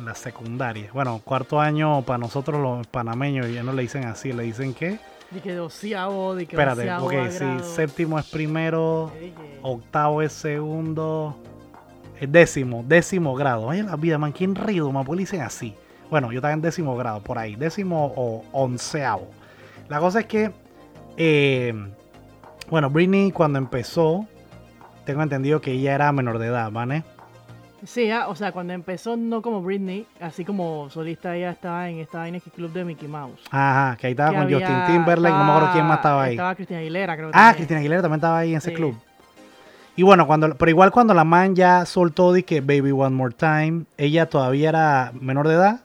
La secundaria. Bueno, cuarto año para nosotros los panameños, ya no le dicen así, le dicen que. De que doceavo, de que Espérate, ok, sí, séptimo es primero, Eh, octavo es segundo, es décimo, décimo grado. Vaya la vida, man, ¿quién rido, man? ¿Por qué le dicen así? Bueno, yo estaba en décimo grado, por ahí, décimo o onceavo. La cosa es que, eh, bueno, Britney cuando empezó, tengo entendido que ella era menor de edad, ¿vale? Sí, ah, o sea, cuando empezó no como Britney, así como solista ella estaba en esta vaina que Club de Mickey Mouse. Ajá, que ahí estaba Que con había- Justin Timberlake, no me acuerdo quién más estaba ahí. Estaba Cristina Aguilera, creo que Ah. Cristina Aguilera también estaba ahí en ese Sí. club. Y bueno, cuando, pero igual cuando la man ya soltó de que Baby One More Time, ella todavía era menor de edad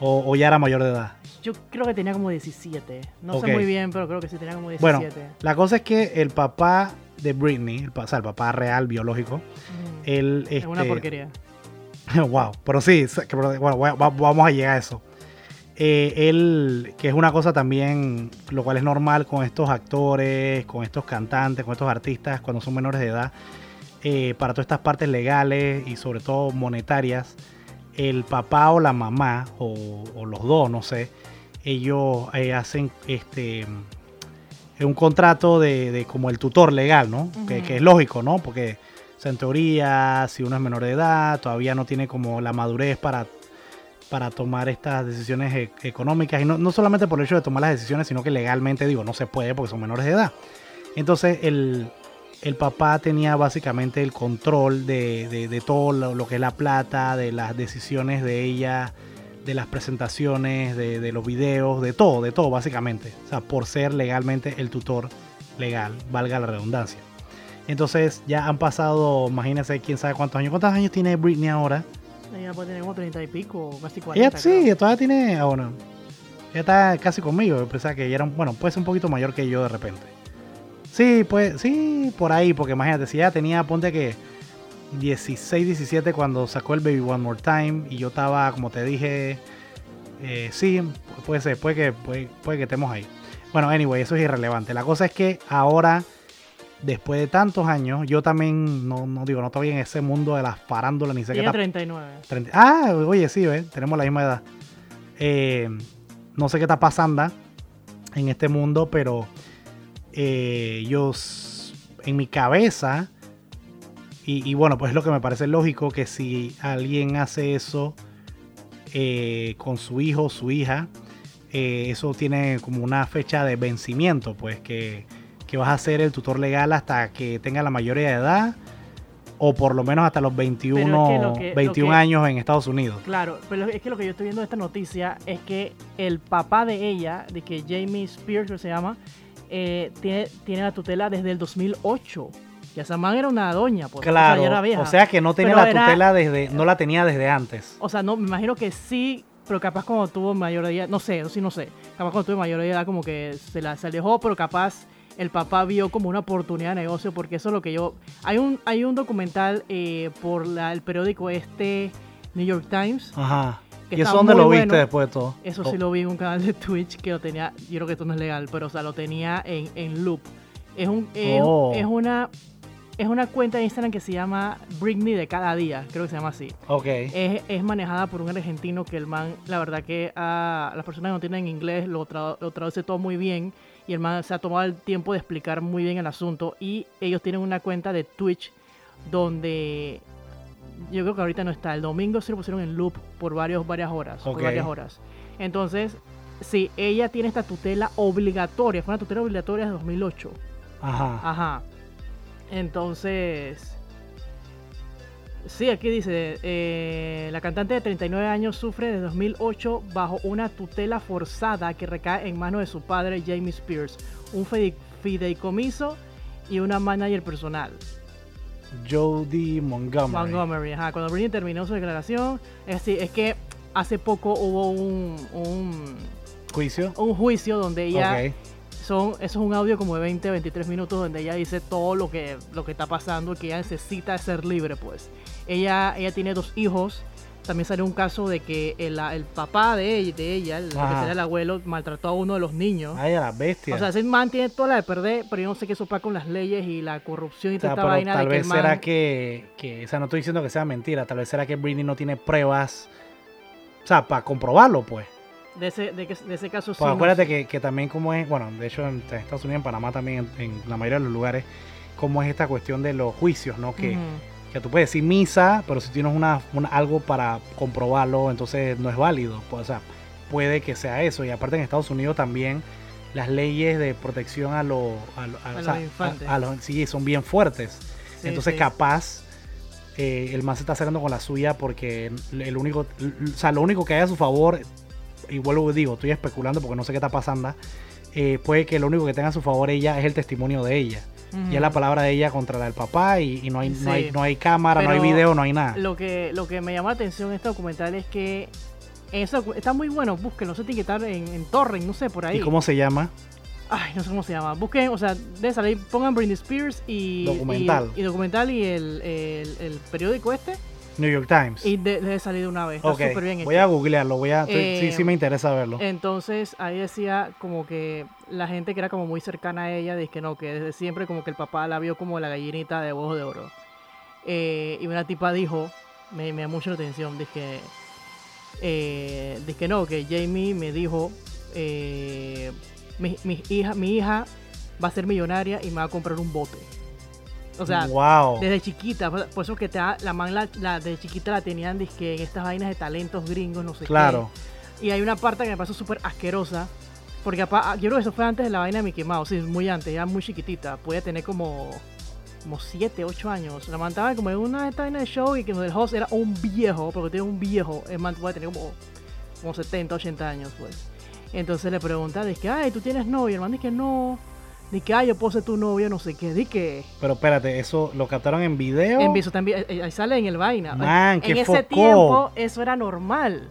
o, o ya era mayor de edad. Yo creo que tenía como 17. No sé muy bien, pero creo que sí tenía como Bueno, 17. la cosa es que el papá de Britney, el, o sea, el papá real biológico, Mm. él es una este, porquería. *laughs* wow, pero sí, bueno, va- va- vamos a llegar a eso. Eh, él, que es una cosa también, lo cual es normal con estos actores, con estos cantantes, con estos artistas cuando son menores de edad, eh, para todas estas partes legales y sobre todo monetarias, el papá o la mamá, o, o los dos, no sé, ellos eh, hacen este un contrato de, de como el tutor legal, ¿no? que, es lógico, ¿no? Porque o sea, en teoría, si uno es menor de edad, todavía no tiene como la madurez para, para tomar estas decisiones e- económicas. Y no, no solamente por el hecho de tomar las decisiones, sino que legalmente, digo, no se puede porque son menores de edad. Entonces, el, el papá tenía básicamente el control de, de- de todo lo, lo que es la plata, de las decisiones de ella, de las presentaciones, de, de los videos, de todo, de todo, básicamente. O sea, por ser legalmente el tutor legal, valga la redundancia. Entonces ya han pasado, imagínense quién sabe cuántos años. ¿Cuántos años tiene Britney ahora? Ella puede tener como 30 y pico, casi 40. Ella sí, todavía tiene. Ah, bueno. Ella está casi conmigo. Yo pensaba que ella era. un- Bueno, puede ser un poquito mayor que yo de repente. Sí, pues, sí, por ahí. Porque imagínate, si ella tenía, ponte que 16, 17 cuando sacó el Baby One More Time. Y yo estaba, como te dije. eh, sí, puede ser, puede que, puede, puede que estemos ahí. Bueno, anyway, eso es irrelevante. La cosa es que ahora, después de tantos años, yo también no, no digo, no estoy en ese mundo de las farándulas ni sé qué Ella está 39. 30 Ah, oye, sí, ¿ves? tenemos la misma edad. Eh, no sé qué está pasando en este mundo, pero eh, yo, en mi cabeza, y, y bueno, pues es lo que me parece lógico, que si alguien hace eso eh, con su hijo o su hija, eh, eso tiene como una fecha de vencimiento, pues que, que vas a ser el tutor legal hasta que tenga la mayoría de edad. O por lo menos hasta los 21, lo que- lo 21 que- años en Estados Unidos. Claro, pero es que lo que yo estoy viendo de esta noticia es que el papá de ella, de que Jamie Spears se llama, eh, tiene, tiene la tutela desde el 2008. Y esa man era una doña, pues. Claro, o sea, era vieja. o sea que no tenía Pero la era- tutela desde, no la tenía desde antes. O sea, no, me imagino que sí, pero capaz cuando tuvo mayor edad, no sé, sí no sé. Capaz cuando tuvo mayor edad como que se la se alejó, pero capaz el papá vio como una oportunidad de negocio, porque eso es lo que yo... Hay un, hay un documental eh, por la- el periódico este New York Times. Ajá. Que ¿Y eso dónde lo viste bueno. después de todo? Eso Oh, sí lo vi en un canal de Twitch que lo tenía, yo creo que esto no es legal, pero o sea, lo tenía en, en loop. Es, un, es, Oh. es una... Es una cuenta de Instagram que se llama Britney de cada día, creo que se llama así. Ok. Es, es manejada por un argentino que el man, la verdad que a las personas que no tienen inglés lo, tra- lo traduce todo muy bien y el man se ha tomado el tiempo de explicar muy bien el asunto y ellos tienen una cuenta de Twitch donde yo creo que ahorita no está, el domingo se lo pusieron en loop por varios, varias horas, por Ok. varias horas. Entonces, sí, ella tiene esta tutela obligatoria, fue una tutela obligatoria de 2008. Ajá. Ajá. Entonces. Sí, aquí dice, eh, la cantante de 39 años sufre desde 2008 bajo una tutela forzada que recae en manos de su padre Jamie Spears, un fide- fideicomiso y una manager personal. Jodie Montgomery. Montgomery, ajá. Cuando Britney terminó su declaración, es, decir, es que hace poco hubo un, un, ¿Juicio? un juicio donde ella. Son, eso es un audio como de 20, 23 minutos donde ella dice todo lo que, lo que está pasando y que ella necesita ser libre, pues. Ella, ella tiene dos hijos. También salió un caso de que el, el papá de ella, de ella el, que sería el abuelo, maltrató a uno de los niños. Ay, a la bestia. O sea, ese man tiene toda la de perder, pero yo no sé qué sopa con las leyes y la corrupción y O sea, toda esta vaina tal de que vez el man... será que, que, o sea, no estoy diciendo que sea mentira, tal vez será que Britney no tiene pruebas, o sea, para comprobarlo, pues. De ese, de, de ese caso. Pues acuérdate que, que también como es, bueno, de hecho en Estados Unidos, en Panamá también, en, en la mayoría de los lugares, como es esta cuestión de los juicios, ¿no? Que, que tú puedes decir misa, pero si tienes una, una- algo para comprobarlo, entonces no es válido. Pues, o sea, puede que sea eso. Y aparte en Estados Unidos también las leyes de protección a, los a, lo- a- A o sea, los infantes. a- a los- sí, son bien fuertes. Sí, entonces sí. capaz eh, el man se está sacando con la suya porque el único, o sea, lo único que hay a su favor, y vuelvo y digo, estoy especulando porque no sé qué está pasando, eh, puede que lo único que tenga a su favor ella es el testimonio de ella. Y es la palabra de ella contra la del papá y, y no, hay, no, hay, no hay cámara, no hay video, no hay nada. Lo que, lo que me llama la atención en este documental es que eso está muy bueno, búsquenlo, se tiene que estar en, en Torrent, no sé, por ahí. ¿Y cómo se llama? Ay, no sé cómo se llama. Busquen, o sea, de salir, pongan Britney Spears y. Documental. Y, y documental y el, el, el periódico este. New York Times. Y de- salir de una vez. Está súper bien voy a googlearlo, voy a, estoy- sí, Eh, sí me interesa verlo. Entonces ahí decía como que la gente que era como muy cercana a ella, dice que no, que desde siempre como que el papá la vio como la gallinita de ojos de oro. Eh, y una tipa dijo, me, me llamó mucho la atención, dije, eh, dije que no, que Jamie me dijo, eh, mi, mi hija, mi hija va a ser millonaria y me va a comprar un bote. O sea, wow. desde chiquita, por eso que te la man la, la- desde chiquita la tenían dizque en estas vainas de talentos gringos, no sé qué. Claro. Y hay una parte que me pasó súper asquerosa. Porque apa- ah, yo creo que eso fue antes de la vaina de Mickey Mouse, sí, muy antes, era muy chiquitita. Podía tener como como 7, 8 años. La mandaba como en una de estas vainas de show y que el host era un viejo, porque tiene un viejo, el man puede tener como, como 70, 80 años, pues. Entonces le pregunta, dice, ay, ¿tú tienes novio? El man dice que no. Dice que, ay, yo puedo ser tu novio, no sé qué. Dice que... Pero espérate, ¿eso lo captaron en video? En viso también, eh, eh, ahí sale en el vaina. Man, en qué ese focó. tiempo eso era normal.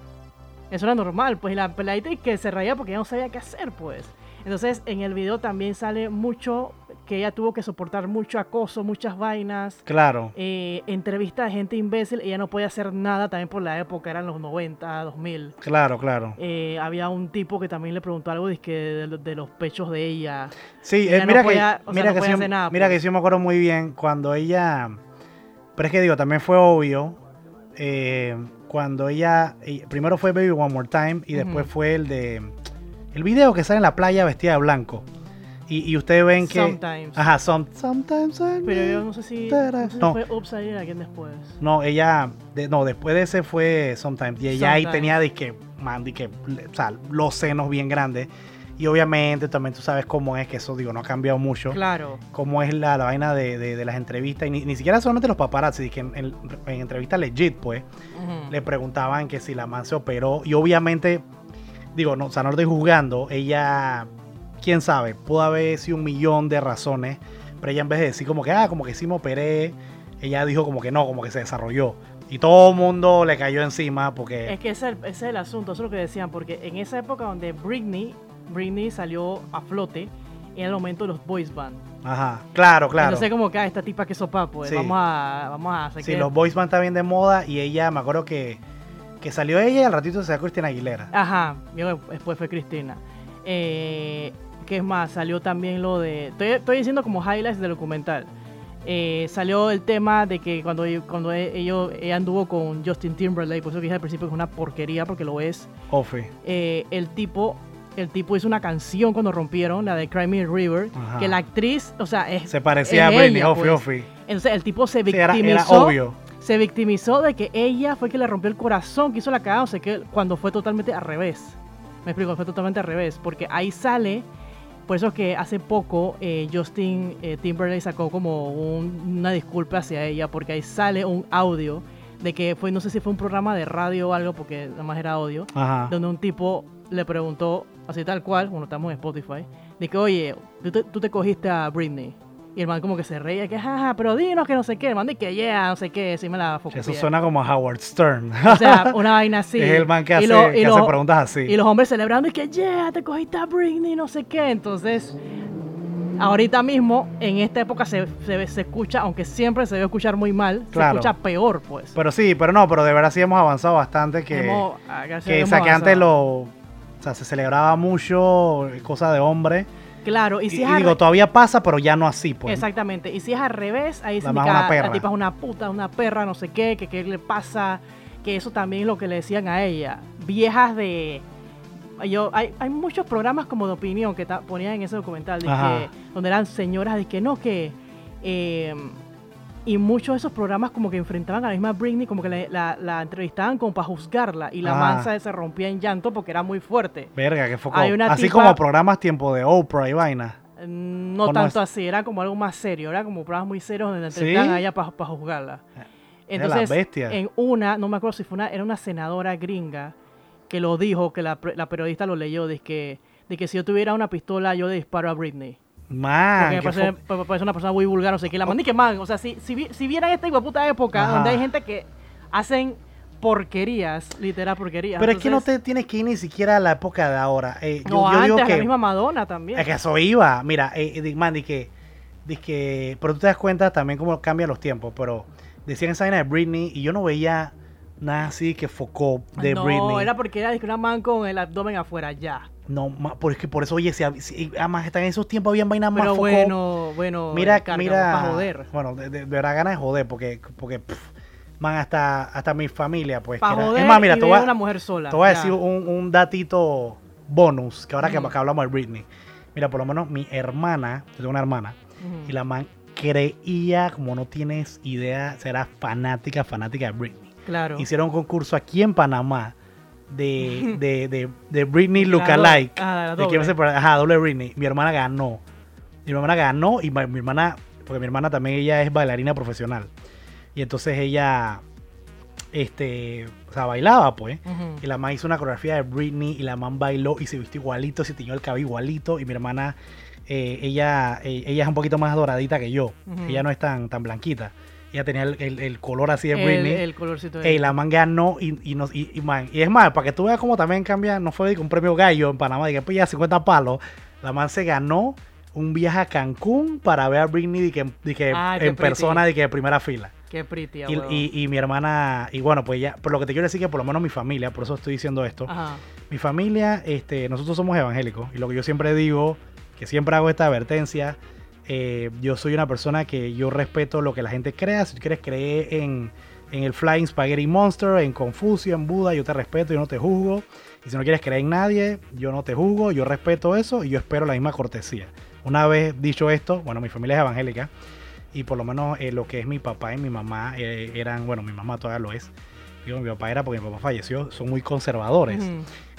Eso era normal, pues y la peladita que se reía porque ya no sabía qué hacer, pues. Entonces en el video también sale mucho que ella tuvo que soportar mucho acoso, muchas vainas. Claro. Eh, entrevista de gente imbécil, ella no podía hacer nada también por la época, eran los 90, 2000. Claro, claro. Eh, había un tipo que también le preguntó algo de, de los pechos de ella. Sí, Ella eh, no mira, podía- que, sea, mira, no que, podía sí, hacer nada, mira pues. que sí me acuerdo muy bien cuando ella... Pero es que digo, también fue obvio. eh, cuando ella... Primero fue Baby One More Time y después fue el de... El video que sale en la playa vestida de blanco. Y, y ustedes ven que... Sometimes. Ajá, some- sometimes I Pero yo no sé si, no sé si no. fue Upside Down alguien después. No, ella... de- no, después de ese fue Sometimes. Y ella ahí Sometimes. tenía, disque, man, disque, o sea, los senos bien grandes. Y obviamente también tú sabes cómo es, que eso, digo, no ha cambiado mucho. Claro. cómo es la, la vaina de, de- de las entrevistas, y ni, ni siquiera solamente los paparazzi, que en, en, en entrevistas legit, pues, Ujú. le preguntaban que si la man se operó, y obviamente, digo, no, o sea, no lo estoy juzgando, ella, quién sabe, pudo haber sido un millón de razones, pero ella en vez de decir como que, ah, como que sí me operé, ella dijo como que no, como que se desarrolló. Y todo el mundo le cayó encima porque... Es que ese es, el, ese es el asunto, eso es lo que decían, porque en esa época donde Britney, Britney salió a flote, era el momento de los boys band. Ajá, claro, claro. Entonces como que ah, esta tipa que sopa, pues Sí. vamos a vamos a Sí, que- los boys band está bien de moda y ella, me acuerdo que, que salió ella y al ratito se sacó Cristina Aguilera. Ajá, después fue Cristina. Eh, ¿Qué es más? Salió también lo de... Estoy, estoy diciendo como highlights del documental. Eh, salió el tema de que cuando, cuando ellos, ella anduvo con Justin Timberlake, por eso que dije al principio que es una porquería porque lo es. Ofi. eh, el tipo el tipo hizo una canción cuando rompieron, la de Cry Me a River, Ajá. que la actriz, o sea, es, Se parecía a es Britney, ella, Ofi, pues. Ofi. entonces el tipo se Sí, era, victimizó, era obvio. Se victimizó de que ella fue que le rompió el corazón, que hizo la cagada, o sea, que cuando fue totalmente al revés. Me explico, fue totalmente al revés, porque ahí sale, por eso es que hace poco eh, Justin eh, Timberlake sacó como un- una disculpa hacia ella, porque ahí sale un audio de que fue, no sé si fue un programa de radio o algo, porque nada más era audio, Ajá. donde un tipo le preguntó, así tal cual, bueno, estamos en Spotify, de que, oye, tú te, tú te cogiste a Britney. Y el man como que se reía, que jaja, pero dinos que no sé qué. El man dice que yeah, no sé qué, sí me la focó. Eso suena como a Howard Stern. O sea, *laughs* una vaina así. es el man que, hace, lo- y que lo- hace preguntas así. Y los hombres celebrando y que yeah, te cogiste a Britney, no sé qué. Entonces, ahorita mismo, en esta época se, se, se escucha, aunque siempre se debe escuchar muy mal, Claro. se escucha peor, pues. Pero sí, pero no, pero de verdad sí hemos avanzado bastante que, Hemos- ah, que, Dios o sea, hemos que antes lo, o sea, se celebraba mucho, cosa de hombre. Claro, y Y, si y es al digo, todavía pasa, pero ya no así, pues. Exactamente. Y si es al revés, ahí que una la- tipa es una puta, una perra, no sé qué, que qué le pasa. Que eso también es lo que le decían a ella. Viejas de. Yo, hay, hay muchos programas como de opinión que ta- ponían en ese documental, de Ajá. que, donde eran señoras de que no, que. eh, y muchos de esos programas como que enfrentaban a la misma Britney, como que la, la- la entrevistaban como para juzgarla. Y la Ah. mansa se rompía en llanto porque era muy fuerte. Verga, que una Así tipa- como programas tiempo de Oprah y vaina. Mm, No ¿O no tanto así, era como algo más serio, era como programas muy serios donde ¿Sí? entrevistaban a ella para juzgarla. Es la Entonces, en una, no me acuerdo si fue una, era una senadora gringa que lo dijo, que la, la periodista lo leyó, de que, de que si yo tuviera una pistola yo le disparo a Britney. Man, Porque me parece, fo- me parece una persona muy vulgar, no sé qué. La mandé que man, o sea, si, si, si vieran esta puta época Ajá. donde hay gente que hacen porquerías, literal porquerías. Pero es que no te tienes que ir ni siquiera a la época de ahora. Eh, yo, No, yo digo antes, que, la misma Madonna también. es que eso iba. Mira, eh, eh, man, que, que, pero tú te das cuenta también cómo cambian los tiempos. Pero decían esa vaina de Britney y yo no veía nada así que focó de no, Britney. era porque era que una man con el abdomen afuera, ya. No, ma- porque por eso, oye, si, si- además están en esos tiempos habían vainas más Pero focó. bueno, bueno, mira, Carga, mira, joder. bueno, de, de, verdad ganas de joder, porque, porque pff, man, hasta, hasta mi familia, pues. Que era- joder es más, mira, te voy a, una mujer sola. te voy a decir un, un datito bonus, que ahora que, Ujú. que hablamos de Britney. Mira, por lo menos mi hermana, yo tengo una hermana, y la man creía, como no tienes idea, será fanática, fanática de Britney. Claro. Hicieron un concurso aquí en Panamá de, *laughs* de, de, de Britney Lookalike. ah, de doble. quién se pare- Ajá, doble Britney. Mi hermana ganó. Mi hermana ganó y mi hermana, porque mi hermana también ella es bailarina profesional. Y entonces ella, este, o sea, bailaba pues. Y la man hizo una coreografía de Britney y la man bailó y se vistió igualito, se tiñó el cabello igualito. Y mi hermana, eh, ella, eh, ella es un poquito más doradita que yo. Ella no es tan, tan blanquita. Ella tenía el, el- el color así de Britney. el colorcito de Ey, la man ganó y, y, nos- y, y, man, y es más, para que tú veas cómo también cambia, no fue un premio gallo en Panamá, de que pues ya 50 palos, la man se ganó un viaje a Cancún para ver a Britney de que, de que Ah, en persona de que de primera fila. Qué pretty, Y, y- y mi hermana, y bueno, pues ya, por lo que te quiero decir que por lo menos mi familia, por eso estoy diciendo esto, Ajá. mi familia, este, nosotros somos evangélicos y lo que yo siempre digo, que siempre hago esta advertencia, eh, yo soy una persona que yo respeto lo que la gente crea, si tú quieres creer en, en el Flying Spaghetti Monster, en Confucio, en Buda, yo te respeto, yo no te juzgo, y si no quieres creer en nadie, yo no te juzgo, yo respeto eso y yo espero la misma cortesía. Una vez dicho esto, bueno, mi familia es evangélica y por lo menos eh, lo que es mi papá y mi mamá eh, eran, bueno, mi mamá todavía lo es, digo, mi papá era porque mi papá falleció, son muy conservadores.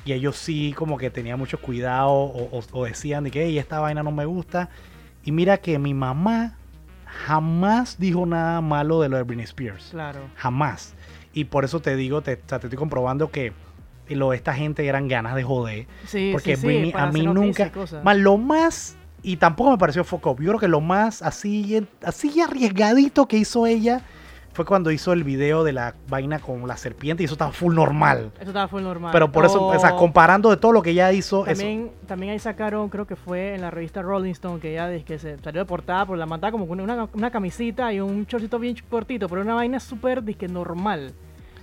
Y ellos sí como que tenían mucho cuidado o, o- o decían de que "Ey, esta vaina no me gusta. Y mira que mi mamá jamás dijo nada malo de lo de Britney Spears. Claro. Jamás. Y por eso te digo, te, te estoy comprobando que lo de esta gente eran ganas de joder. Sí, Porque sí, sí, Britney a mí nunca... Más lo más... Y tampoco me pareció fuck up. Yo creo que lo más así, así arriesgadito que hizo ella fue cuando hizo el video de la vaina con la serpiente y eso estaba full normal. Eso estaba full normal. Pero por eso, o sea, O comparando de todo lo que ella hizo, eso, También, también ahí sacaron, creo que fue en la revista Rolling Stone, que ella que se salió de portada por la mandaba como con una, una camisita y un chorcito bien cortito, pero una vaina súper disque normal.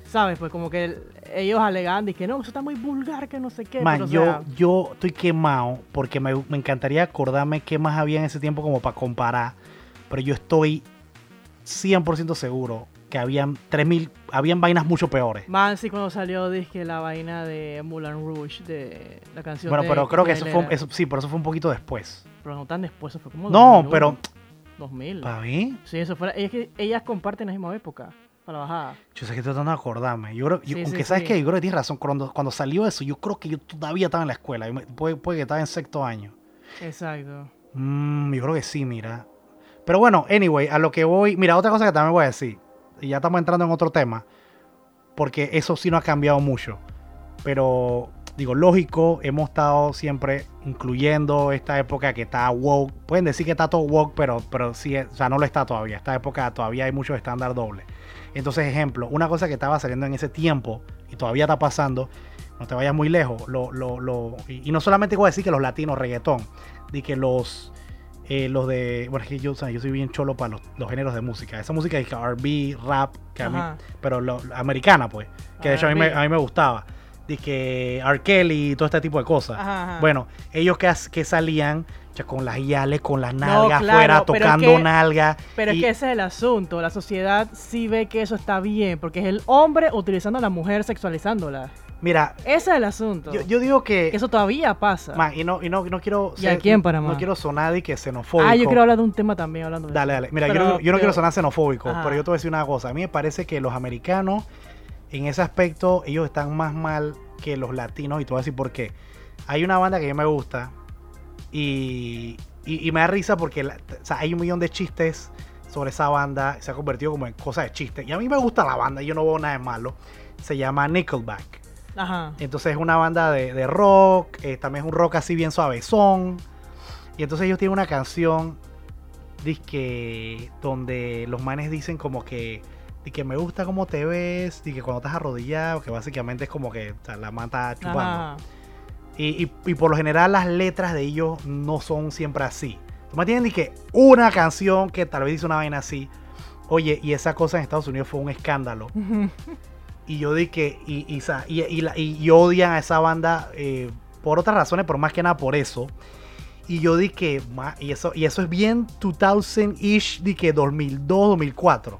¿Sabes? Pues como que el- ellos alegaban, que no, eso está muy vulgar, que no sé qué. Man, pero, o yo, sea, yo estoy quemado porque me, me encantaría acordarme qué más había en ese tiempo como para comparar. Pero yo estoy 100% seguro que habían 3000, habían vainas mucho peores. Man, sí, cuando salió, dije la vaina de Moulin Rouge, de la canción Bueno, de pero creo que eso fue, eso, sí, pero eso fue un poquito después. Pero no tan después, eso fue como No, 2001, pero 2000. para mí, Sí, eso fue. Es que ellas comparten la misma época, para la bajada. yo sé que estoy tratando de acordarme. Yo creo, yo- Sí, aunque sí, sabes sí. que yo creo que tienes razón. Cuando, cuando salió eso, yo creo que yo todavía estaba en la escuela. Yo me- puede, puede que estaba en sexto año. Exacto. Mm, yo creo que sí, mira. Pero bueno, anyway, a lo que voy. Mira, otra cosa que también voy a decir. Y ya estamos entrando en otro tema. Porque eso sí no ha cambiado mucho. Pero digo, lógico, hemos estado siempre incluyendo esta época que está woke. Pueden decir que está todo woke, pero, pero sí, o sea, no lo está todavía. Esta época todavía hay muchos estándar dobles. Entonces, ejemplo, una cosa que estaba saliendo en ese tiempo y todavía está pasando, no te vayas muy lejos, lo, lo, lo, y, y no solamente voy a decir que los latinos, reggaetón, de que los, eh, los de, bueno, es que yo, o sea, yo soy bien cholo para los, los géneros de música. Esa música es R&B, rap, que a mí, pero lo- americana, pues, que de hecho a mí, me, a mí me gustaba. Que R. Kelly y todo este tipo de cosas. Ajá, ajá. Bueno, ellos que, que salían ya, con las yales, con las No, nalgas claro, pero es tocando que- nalgas. Pero es que ese es el asunto. La sociedad sí ve que eso está bien, porque es el hombre utilizando a la mujer sexualizándola. Mira, Ese es el asunto. yo, yo digo que... Eso todavía pasa. man, y no, y no, no quiero... ¿Y aquí en Panamá? No quiero sonar y que xenofóbico. ah, yo quiero hablar de un tema también hablando de Dale, dale. Mira, yo Pero- no, yo no quiero sonar xenofóbico, Ajá. pero yo te voy a decir una cosa. A mí me parece que los americanos, en ese aspecto, ellos están más mal que los latinos y te voy a decir por qué. Hay una banda que a mí me gusta y, y- y me da risa porque la- o sea, hay un millón de chistes sobre esa banda. Se ha convertido como en cosa de chiste. Y a mí me gusta la banda, yo no veo nada de malo. Se llama Nickelback. Ajá. Entonces es una banda de, de rock, eh, también es un rock así bien suavezón. Y entonces ellos tienen una canción que donde los manes dicen como que, que me gusta cómo te ves, y que cuando estás arrodillado, que básicamente es como que o sea, la mata chupando. Y, y- y por lo general las letras de ellos no son siempre así. ¿Tú me entiendes? Y que una canción que tal vez dice una vaina así, oye, y esa cosa en Estados Unidos fue un escándalo. Y yo di que, y, y, y- y la- y- y odian a esa banda eh, por otras razones, pero más que nada por eso. Y yo di que, y eso, y eso es bien 2000-ish, di que 2002, 2004.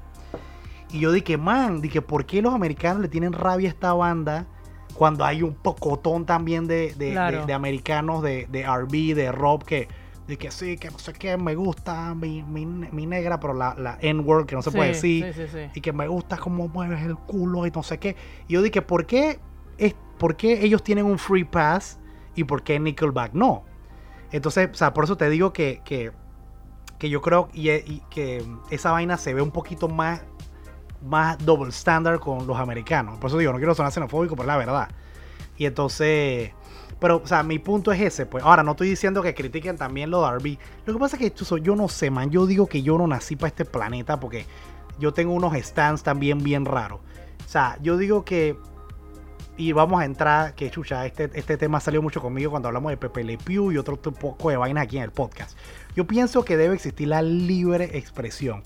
Y yo di que, man, di que, ¿por qué los americanos le tienen rabia a esta banda cuando hay un pocotón también de, de, Claro. de- de americanos de, de RB, de rock, que, de que sí, que no sé qué, me gusta mi, mi, mi negra, pero la, la N-word que no se Sí, puede decir Sí, sí, sí. y que me gusta cómo mueves el culo y no sé qué. Y yo dije, ¿por qué, es, ¿por qué ellos tienen un free pass y por qué Nickelback no? Entonces, o sea, por eso te digo que, que, que yo creo y, y que esa vaina se ve un poquito más, más double standard con los americanos. Por eso digo, no quiero sonar xenofóbico, pero es la verdad. Y entonces, pero, o sea, mi punto es ese. Pues ahora, no estoy diciendo que critiquen también lo de RB. Lo que pasa es que yo no sé, man. Yo digo que yo no nací para este planeta porque yo tengo unos stands también bien raros. O sea, yo digo que. Y vamos a entrar, que chucha, este, este tema salió mucho conmigo cuando hablamos de Pepe Le Pew y otro poco de vainas aquí en el podcast. Yo pienso que debe existir la libre expresión,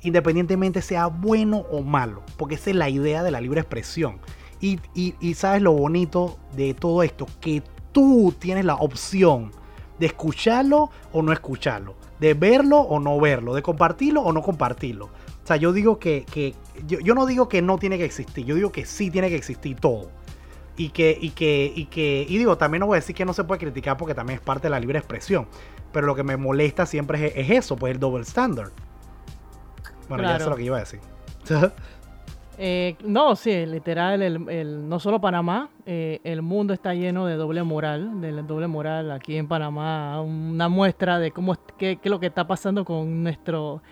independientemente sea bueno o malo, porque esa es la idea de la libre expresión. Y, y- y sabes lo bonito de todo esto, que tú tienes la opción de escucharlo o no escucharlo, de verlo o no verlo, de compartirlo o no compartirlo. O sea, yo digo que, que- yo, yo no digo que no tiene que existir, yo digo que sí tiene que existir todo. Y que, y que, y que, y digo, también no voy a decir que no se puede criticar porque también es parte de la libre expresión. Pero lo que me molesta siempre es, es eso, pues el double standard. Bueno, ya Claro. eso es lo que iba a decir. *laughs* Eh, no, sí, literal, el, el- no solo Panamá, eh, el mundo está lleno de doble moral, de doble moral aquí en Panamá, una muestra de cómo es, qué, qué es lo que está pasando con nuestro,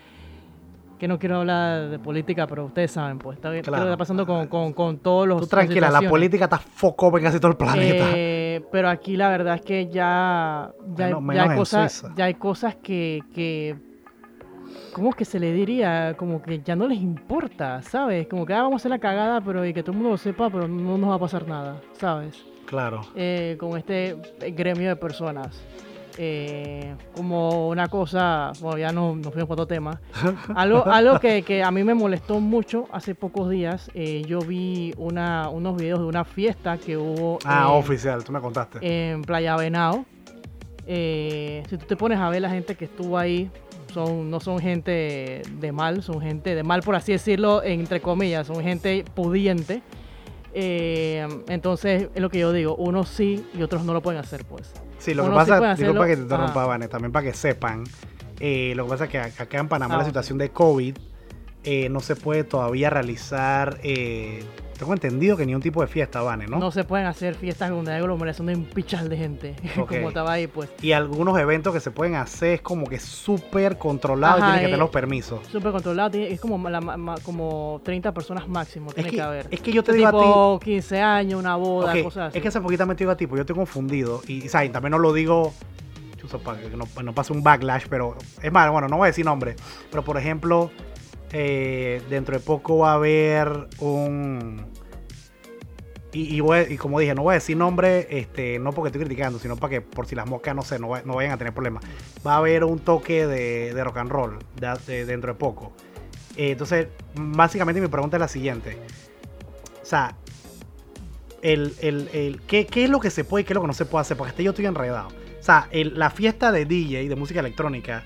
que no quiero hablar de política, pero ustedes saben, pues, está, es lo que Claro. está pasando con, con, con todos los... Tú tranquila, la política está foco en casi todo el planeta. Eh, pero aquí la verdad es que ya, ya, Menos- ya menos hay, cosas, ya hay cosas que, que, ¿cómo que se le diría? Como que ya no les importa, ¿sabes? Como que ah, vamos a hacer la cagada, pero y que todo el mundo lo sepa, pero no nos va a pasar nada, ¿sabes? claro. Eh, con este gremio de personas. Eh, como una cosa, bueno, ya no, nos fuimos por otro tema. *laughs* Algo, algo que, que a mí me molestó mucho hace pocos días, eh, yo vi una, unos videos de una fiesta que hubo Ah, en- oficial, tú me contaste. en Playa Venado. Eh, si tú te pones a ver la gente que estuvo ahí, son, no son gente de mal, son gente de mal, por así decirlo, entre comillas, son gente pudiente. Eh, entonces, es lo que yo digo, unos sí y otros no lo pueden hacer, pues. Sí, lo que uno sí pasa, puede disculpa hacerlo. que te interrumpa, Ajá. Vane, también para que sepan, eh, lo que pasa es que ac- acá en Panamá Ah, la ok. situación de COVID eh, no se puede todavía realizar, tengo entendido que ni un tipo de fiesta van, ¿no? ¿no? se pueden hacer fiestas donde hay aglomeración de un pichal de gente, *laughs* como estaba ahí, pues. Y algunos eventos que se pueden hacer es como que súper controlado y Ajá, tienen que y- tener los permisos. Súper controlado, es como, la ma- ma- como 30 personas máximo, Es tiene que, que, haber. es que yo te digo a ti. tipo 15 años, una boda, cosas así. es que hace poquito me digo a ti, porque yo estoy confundido. Y, ¿sabes? también no lo digo para que no, no pase un backlash, pero es más, bueno, no voy a decir nombre. Pero por ejemplo, eh, dentro de poco va a haber un. Y, voy y como dije, no voy a decir nombre, este, no porque estoy criticando, sino para que por si las moscas, no sé, no, va- no vayan a tener problemas. Va a haber un toque de, de rock and roll de- de- dentro de poco. Eh, entonces, básicamente mi pregunta es la siguiente. O sea, el, el, el- ¿qué, es lo que se puede y qué es lo que no se puede hacer? Porque hasta yo estoy enredado. O sea, la fiesta de DJ, de música electrónica,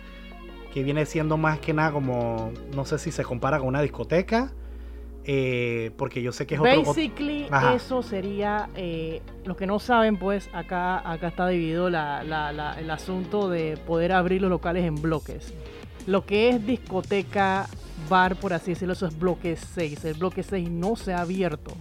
que viene siendo más que nada como, no sé si se compara con una discoteca, eh, porque yo sé que es otro... Basically, eso sería. eh, los que no saben, pues acá, acá está dividido la- la- la- el asunto de poder abrir los locales en bloques. Lo que es discoteca, bar, por así decirlo, eso es bloque 6. El bloque 6 no se ha abierto.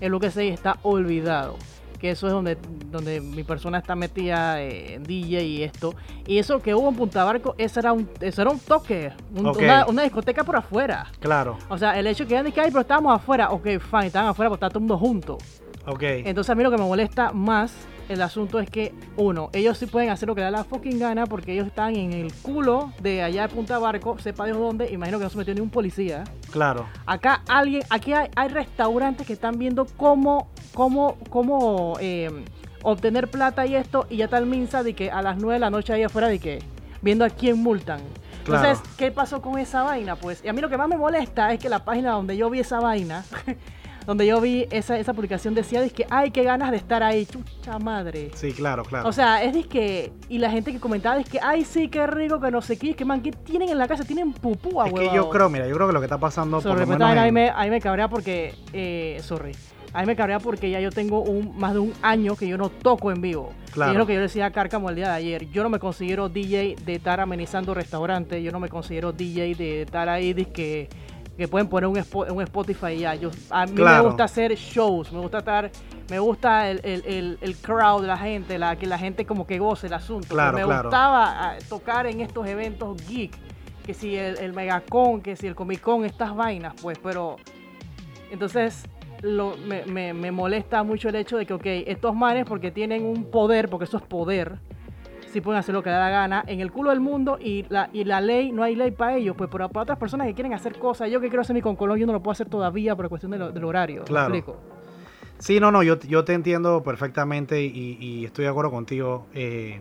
El bloque 6 está olvidado. Que eso es donde, donde mi persona está metida eh, en DJ y esto. Y eso que hubo en Punta Barco, eso era un, eso era un toque. un- una, una discoteca por afuera. Claro, O sea, el hecho que digan que ay, pero estábamos afuera, ok, fine, estaban afuera porque está todo el mundo junto. ok. Entonces a mí lo que me molesta más el asunto es que, uno, ellos sí pueden hacer lo que da la fucking gana porque ellos están en el culo de allá de Punta Barco, sepa Dios dónde, imagino que no se metió ni un policía. Claro, Acá alguien, aquí hay, hay restaurantes que están viendo cómo, cómo, cómo eh, obtener plata y esto, y ya está el Minsa de que a las 9 de la noche ahí afuera de que viendo a quién multan. Claro. Entonces, ¿qué pasó con esa vaina? Pues, y a mí lo que más me molesta es que la página donde yo vi esa vaina, *laughs* donde yo vi esa, esa publicación decía de que ay, qué ganas de estar ahí, chucha madre. sí, claro, claro. O sea, es que, y la gente que comentaba es que, ay, sí, qué rico, que no sé qué, es que man, ¿qué tienen en la casa? Tienen pupú, es que yo creo, mira, yo creo que lo que está pasando por Sorry, lo pues menos también ahí en- me, ahí me cabrea porque, eh, sorry, ahí me cabrea porque ya yo tengo un, más de un año que yo no toco en vivo. Claro. Y es lo que yo decía a Cárcamo el día de ayer. Yo no me considero DJ de estar amenizando restaurantes, yo no me considero DJ de estar ahí de que, pueden poner un, un Spotify ya. Yo, a mí Claro. me gusta hacer shows, me gusta estar, me gusta el, el, el, el crowd la gente, la, que la gente como que goce el asunto. Claro, me claro. gustaba ah, tocar en estos eventos geek, que si el, el Megacon, que si el Comic Con, estas vainas, pues, pero entonces lo, me, me- me molesta mucho el hecho de que, ok, estos manes porque tienen un poder, porque eso es poder, sí pueden hacer lo que les da la gana en el culo del mundo y la, y la ley, no hay ley para ellos, pues pero para otras personas que quieren hacer cosas, yo que quiero hacer mi concolón, yo no lo puedo hacer todavía por cuestión de lo- del horario. ¿me Claro. explico? Sí, no, no, yo, yo te entiendo perfectamente y, y estoy de acuerdo contigo. eh,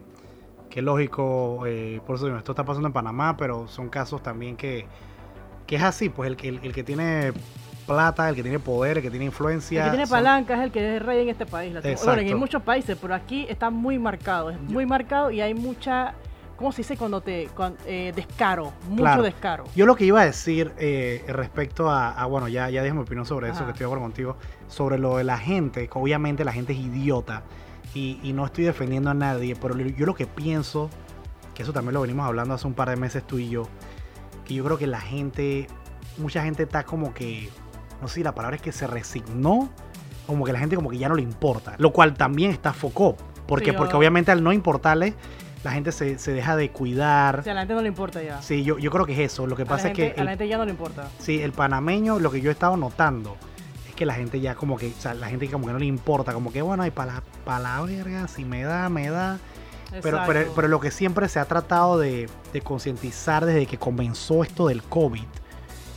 que lógico, eh, por eso esto está pasando en Panamá, pero son casos también que, que es así, pues el, que- el, el que tiene plata, el que tiene poder, el que tiene influencia. El que tiene son- palanca es el que es rey en este país. Bueno, en muchos países, pero aquí está muy marcado. Es muy marcado y hay mucha, ¿cómo se dice cuando te, eh, descaro? Mucho Claro. descaro. Yo lo que iba a decir eh, respecto a, a, bueno, ya, ya dije mi opinión sobre eso, que estoy de acuerdo contigo, sobre lo de la gente, que obviamente la gente es idiota y, y no estoy defendiendo a nadie, pero yo lo que pienso, que eso también lo venimos hablando hace un par de meses tú y yo, que yo creo que la gente, mucha gente está como que, no sé si la palabra es que se resignó, como que la gente como que ya no le importa, lo cual también está focó, porque, Sí, porque obviamente al no importarle, la gente se, se deja de cuidar. O sea, a la gente no le importa ya. Sí, yo, yo creo que es eso. Lo que pasa es que a la gente ya no le importa. sí, el panameño, lo que yo he estado notando es que la gente ya como que, o sea, la gente como que no le importa, como que bueno, hay para la, pa' la verga, si me da, me da. Pero, pero, pero lo que siempre se ha tratado de, de concientizar desde que comenzó esto del COVID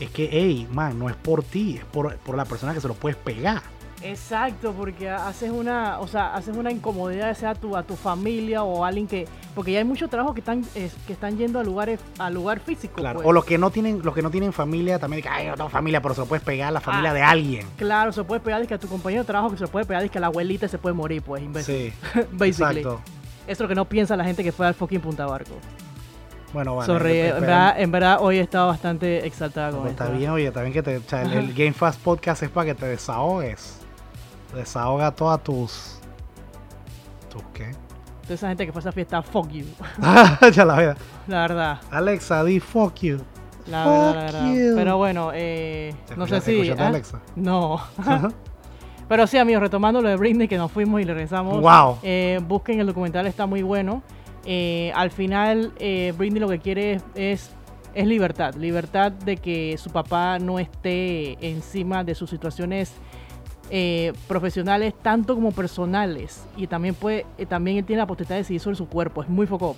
es que, hey, man, no es por ti, es por, por la persona que se lo puedes pegar. Exacto, porque haces una, o sea, haces una incomodidad ya sea a tu, a tu familia o a alguien que, porque ya hay muchos trabajos que están, es- que están yendo a lugares, a lugar físico. Claro. pues. O los que no tienen, los que no tienen familia también dicen, ay, no tengo familia, pero se lo puedes pegar a la familia Ah. de alguien. Claro, se puede pegar que a tu compañero de trabajo que se puede pegar que a la abuelita se puede morir, pues, imbécil. Sí, *laughs* Basically. exacto. Eso es lo que no piensa la gente que fue al fucking Punta Barco. Bueno, bueno. Sorry, en verdad, en verdad hoy he estado bastante exaltada con Pues está esto. bien, oye, está bien que te. O sea, el, el *laughs* Game Fast Podcast es para que te desahogues. Desahoga todas tus. ¿Tus qué? Toda esa gente que fue a esa fiesta, fuck you. *laughs* ya la verdad. La verdad, Alexa, di fuck you. la verdad, la verdad. you. Pero bueno, eh, ¿Te no sé si. ¿ah? Alexa? No. *laughs* Pero sí, amigos, retomando lo de Britney, que nos fuimos y le regresamos. Wow. Eh, busquen el documental, está muy bueno. Eh, al final, eh, Britney lo que quiere es, es, libertad. Libertad de que su papá no esté encima de sus situaciones eh, profesionales, tanto como personales. Y también puede, eh, también él tiene la potestad de decidir sobre su cuerpo. Es muy foco.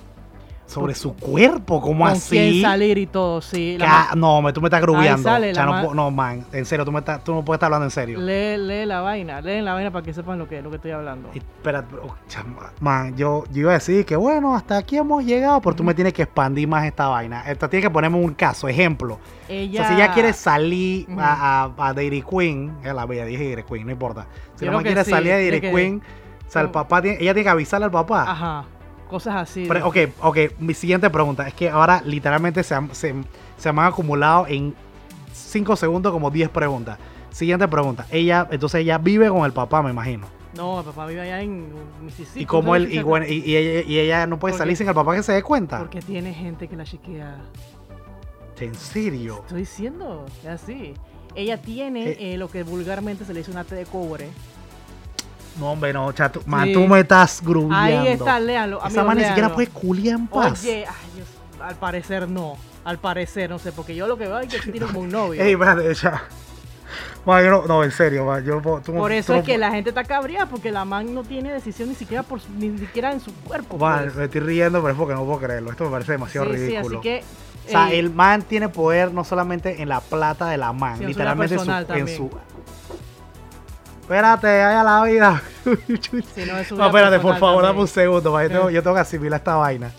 Sobre su cuerpo, ¿cómo Con así? quién salir y todo, sí. La no, me, tú me estás grubiando. no, no, man, en serio, tú, me estás, tú no puedes estar hablando en serio. Lee, lee la vaina, leen la vaina para que sepan lo que, lo que estoy hablando. Y, Espera, oh, chama- man, yo, yo iba a decir que bueno, hasta aquí hemos llegado, pero tú me tienes que expandir más esta vaina. Esta tienes que ponerme un caso, ejemplo. Ella, O sea, si ella quiere salir a, a, a Dairy Queen, es la bella, dije Dairy Queen, no importa. Si que quiere sí, salir a Dairy tiene que- Queen, o sea, el No. papá tiene, ella tiene que avisarle al papá. Ajá, cosas así. Pero, ok, ok, mi siguiente pregunta es que ahora literalmente se, han- se, se me han acumulado en 5 segundos como 10 preguntas. Siguiente pregunta. Ella, entonces ella vive con el papá, me imagino. No, el papá vive allá en Mississippi. y como ¿no? él, y, bueno, y, y ella, y ella no puede Porque- salir sin el papá que se dé cuenta. Porque tiene gente que la chequea. En serio. Estoy diciendo, es así. Ella tiene Eh. eh, lo que vulgarmente se le dice una T de cobre. No, hombre, no, chato. Man, Sí. tú me estás grubiando. Ahí está, léalo. Esa man ni siquiera puede culiar en paz. Oye, ay, Dios, al parecer no. Al parecer, no sé, porque yo lo que veo es que tiene como un novio. Ey, espérate, ya. Man, yo no, no, en serio, man, yo tú Por eso es que la gente está cabreada, porque la man no tiene decisión ni siquiera por ni siquiera en su cuerpo. Man, pues. me estoy riendo, pero es porque no puedo creerlo. Esto me parece demasiado sí, sí, ridículo. así que. O sea, eh, el man tiene poder no solamente en la plata de la man, Sí, literalmente en su- Espérate, vaya la vida. *laughs* si no, espérate, por favor, dame un segundo, yo, tengo, yo tengo que asimilar esta vaina.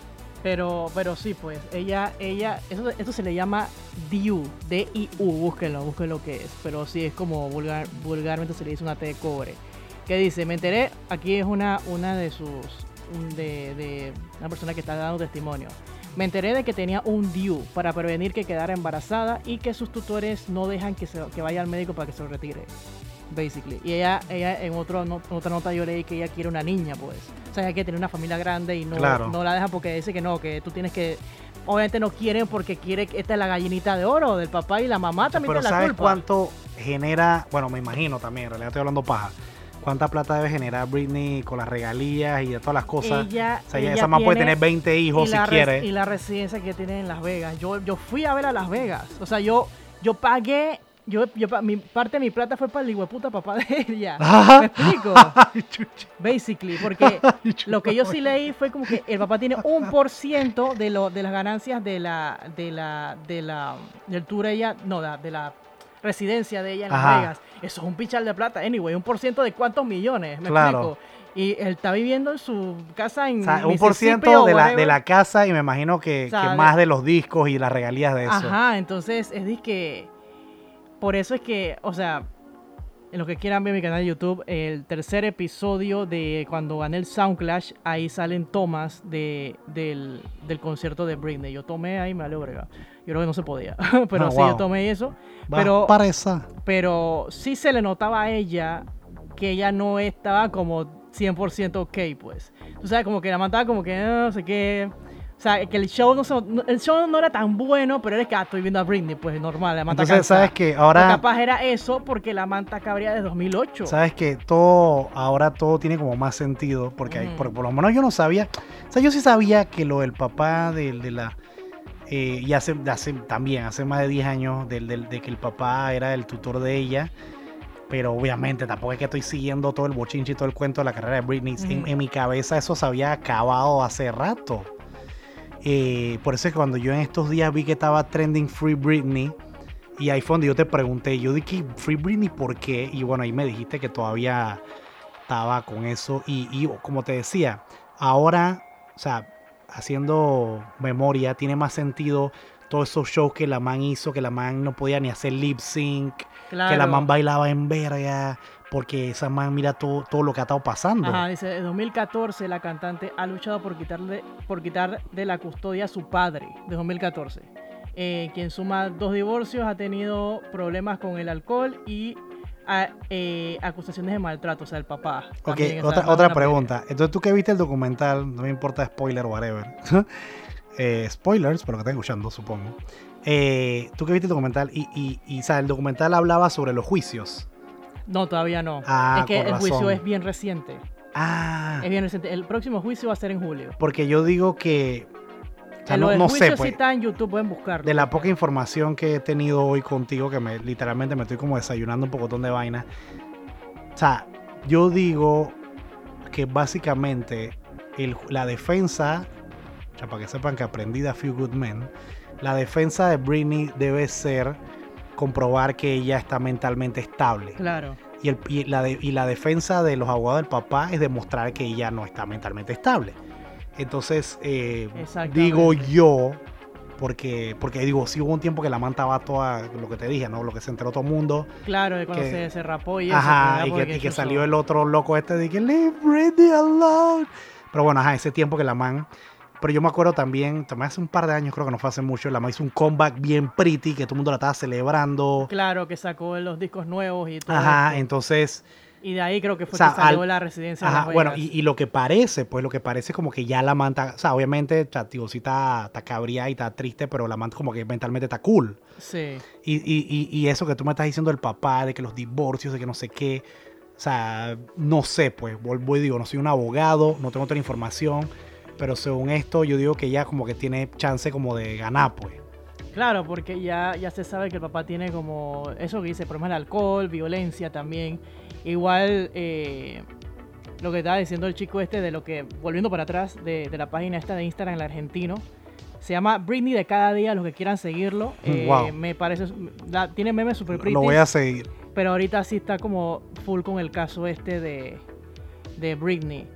Pero, pero sí, pues, ella, ella, eso, esto se le llama DIU, D-I-U, búsquenlo, búsquenlo lo que es. Pero sí, es como vulgar, vulgarmente se le dice una T de cobre. Que dice, me enteré, aquí es una, una de sus, de, de una persona que está dando testimonio. Me enteré de que tenía un DIU para prevenir que quedara embarazada y que sus tutores no dejan que, se, que vaya al médico para que se lo retire. Basically. Y ella, ella en otro, no- otra nota yo leí que ella quiere una niña, pues. O sea, ella quiere tener una familia grande y no, Claro. no la deja porque dice que no, que tú tienes que. Obviamente no quieren porque quiere que esta es la gallinita de oro del papá y la mamá también Pero tiene la ¿sabes culpa. cuánto genera? Bueno, me imagino también, en realidad estoy hablando paja. ¿Cuánta plata debe generar Britney con las regalías y de todas las cosas? Ella, o sea, ella- esa man puede tener 20 hijos si la quiere. Y la residencia que tiene en Las Vegas. Yo, yo fui a ver a Las Vegas. O sea, yo, yo pagué. Yo, yo, pa- mi parte de mi plata fue para el hijueputa papá de ella. *laughs* ¿Me explico? *laughs* Basically, porque *laughs* lo que yo sí leí fue como que el papá tiene un por ciento de lo de las ganancias de la de la de la del tour ella no de, de la residencia de ella en Las Ajá. Vegas. Eso es un pichal de plata. Anyway, un por ciento de cuántos millones, me Claro. explico. Y él está viviendo en su casa en O sea, un por ciento de la, de la casa y me imagino que, O sea, que de- más de los discos y las regalías de eso. Ajá, entonces es de que por eso es que, o sea, en lo que quieran ver mi canal de YouTube, el tercer episodio de cuando gané el Soundclash, ahí salen tomas de, del, del concierto de Britney. Yo tomé ahí, me vale brega. Yo creo que no se podía, *laughs* pero Ah, sí, wow. yo tomé eso. Va Pero, para esa. pero sí se le notaba a ella que ella no estaba como 100% ok, pues. Tú sabes, como que la mataba como que "Ah, no sé qué. O sea, que el show no, el show no era tan bueno, pero era que ah, estoy viendo a Britney, pues normal, la manta Entonces, ¿sabes que Ahora, capaz era eso porque la manta cabría de 2008. sabes que todo, ahora todo tiene como más sentido, porque, hay- Ujú. por, por lo menos yo no sabía, o sea, yo sí sabía que lo del papá de, de la, eh, y hace, hace también, hace más de 10 años, del, del- de que el papá era el tutor de ella, pero obviamente tampoco es que estoy siguiendo todo el bochinche y todo el cuento de la carrera de Britney. En, en mi cabeza eso se había acabado hace rato. Eh, por eso es que cuando yo en estos días vi que estaba trending Free Britney, y ahí fue donde yo te pregunté, yo dije, Free Britney, ¿por qué? Y bueno, ahí me dijiste que todavía estaba con eso. Y, y como te decía, ahora, o sea, haciendo memoria, tiene más sentido todos esos shows que la man hizo, que la man no podía ni hacer lip sync, que la man bailaba en verga, porque esa man mira todo, todo lo que ha estado pasando. Ajá, dice, en 2014 la cantante ha luchado por quitarle, por quitar de la custodia a su padre, de 2014. eh, quien suma dos divorcios, ha tenido problemas con el alcohol y a- eh, acusaciones de maltrato, o sea, el papá. Ok, otra, otra pregunta. Entonces, tú que viste el documental, no me importa spoiler o whatever. *laughs* Eh, spoilers, pero que estás escuchando, supongo. Eh, tú que viste el documental y, y, y, o sea, el documental hablaba sobre los juicios. No, todavía no. Ah, es que el juicio es bien reciente. Ah, Es bien reciente. El próximo juicio va a ser en julio. porque yo digo que. O sea, no, no juicio sé, sí pues. está en YouTube, pueden buscarlo. De la poca información que he tenido hoy contigo, que me literalmente me estoy como desayunando un pocotón de vaina. O sea, yo digo que básicamente el- la defensa, o sea, para que sepan que aprendí de A Few Good Men, la defensa de Britney debe ser comprobar que ella está mentalmente estable. Claro. Y, el- y la de- y la defensa de los abogados del papá es demostrar que ella no está mentalmente estable. Entonces, eh, digo yo, porque, porque digo, sí hubo un tiempo que la man estaba toda, lo que te dije, ¿no? Lo que se enteró todo el mundo. Claro, de cuando Que- se, se rapó y. Ajá, y que, y que salió el otro loco este de que leave Britney alone. Pero bueno, ajá, ese tiempo que la man. Pero yo me acuerdo también, también hace un par de años, creo que no fue hace mucho, la man hizo un comeback bien pretty, que todo el mundo la estaba celebrando. Claro, que sacó los discos nuevos y todo. Ajá, esto. entonces. Y de ahí creo que fue O sea, que salió al- la residencia de Ajá, bueno, y, y lo que parece, pues lo que parece como que ya la manta, o sea, obviamente, tío, sí está, está cabría y está triste, pero la manta como que mentalmente está cool. Sí. Y, y, y, y eso que tú me estás diciendo del papá, de que los divorcios, de que no sé qué, o sea, no sé, pues, vuelvo y digo, no soy un abogado, no tengo otra información, pero según esto, yo digo que ella como que tiene chance como de ganar, pues. Claro, porque ya, ya se sabe que el papá tiene como eso que dice, problemas de alcohol, violencia también. Igual eh, lo que estaba diciendo el chico este de lo que, volviendo para atrás, de, de la página esta de Instagram, el argentino, se llama Britney de cada día, los que quieran seguirlo. eh, Wow. Me parece, la- tiene memes super pretty, Lo voy a seguir. pero ahorita sí está como full con el caso este de, de Britney.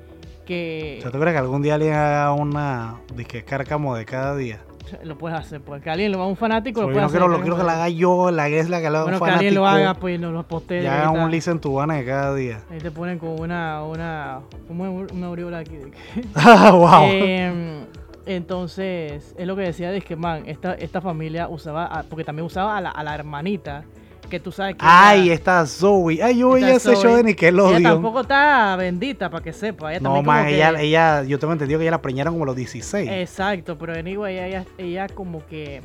Que ¿tú crees que algún día alguien haga una disque cárcamo de cada día? lo puedes hacer, pues que alguien lo va un fanático, lo Porque puede no hacer. quiero, lo que quiero que la haga yo, la es la que la haga Bueno, un que alguien lo fanático. haga, pues nos lo postee. Y haga un listen tubana de cada día. Ahí te ponen con una, una, como una aureola aquí. de que- *laughs* wow. Em, entonces, es lo que decía, es que, man, esta, esta familia usaba, a- porque también usaba a la, a la hermanita, que tú sabes que... Ay, ella- está Zoe. Ay, yo veía ese show de Ella Nickelodeon. tampoco está bendita, para que sepa. Ella No, que- ella, ella, yo tengo entendido que ella la preñaron como a los 16. Exacto, pero anyway, ella, ella como que...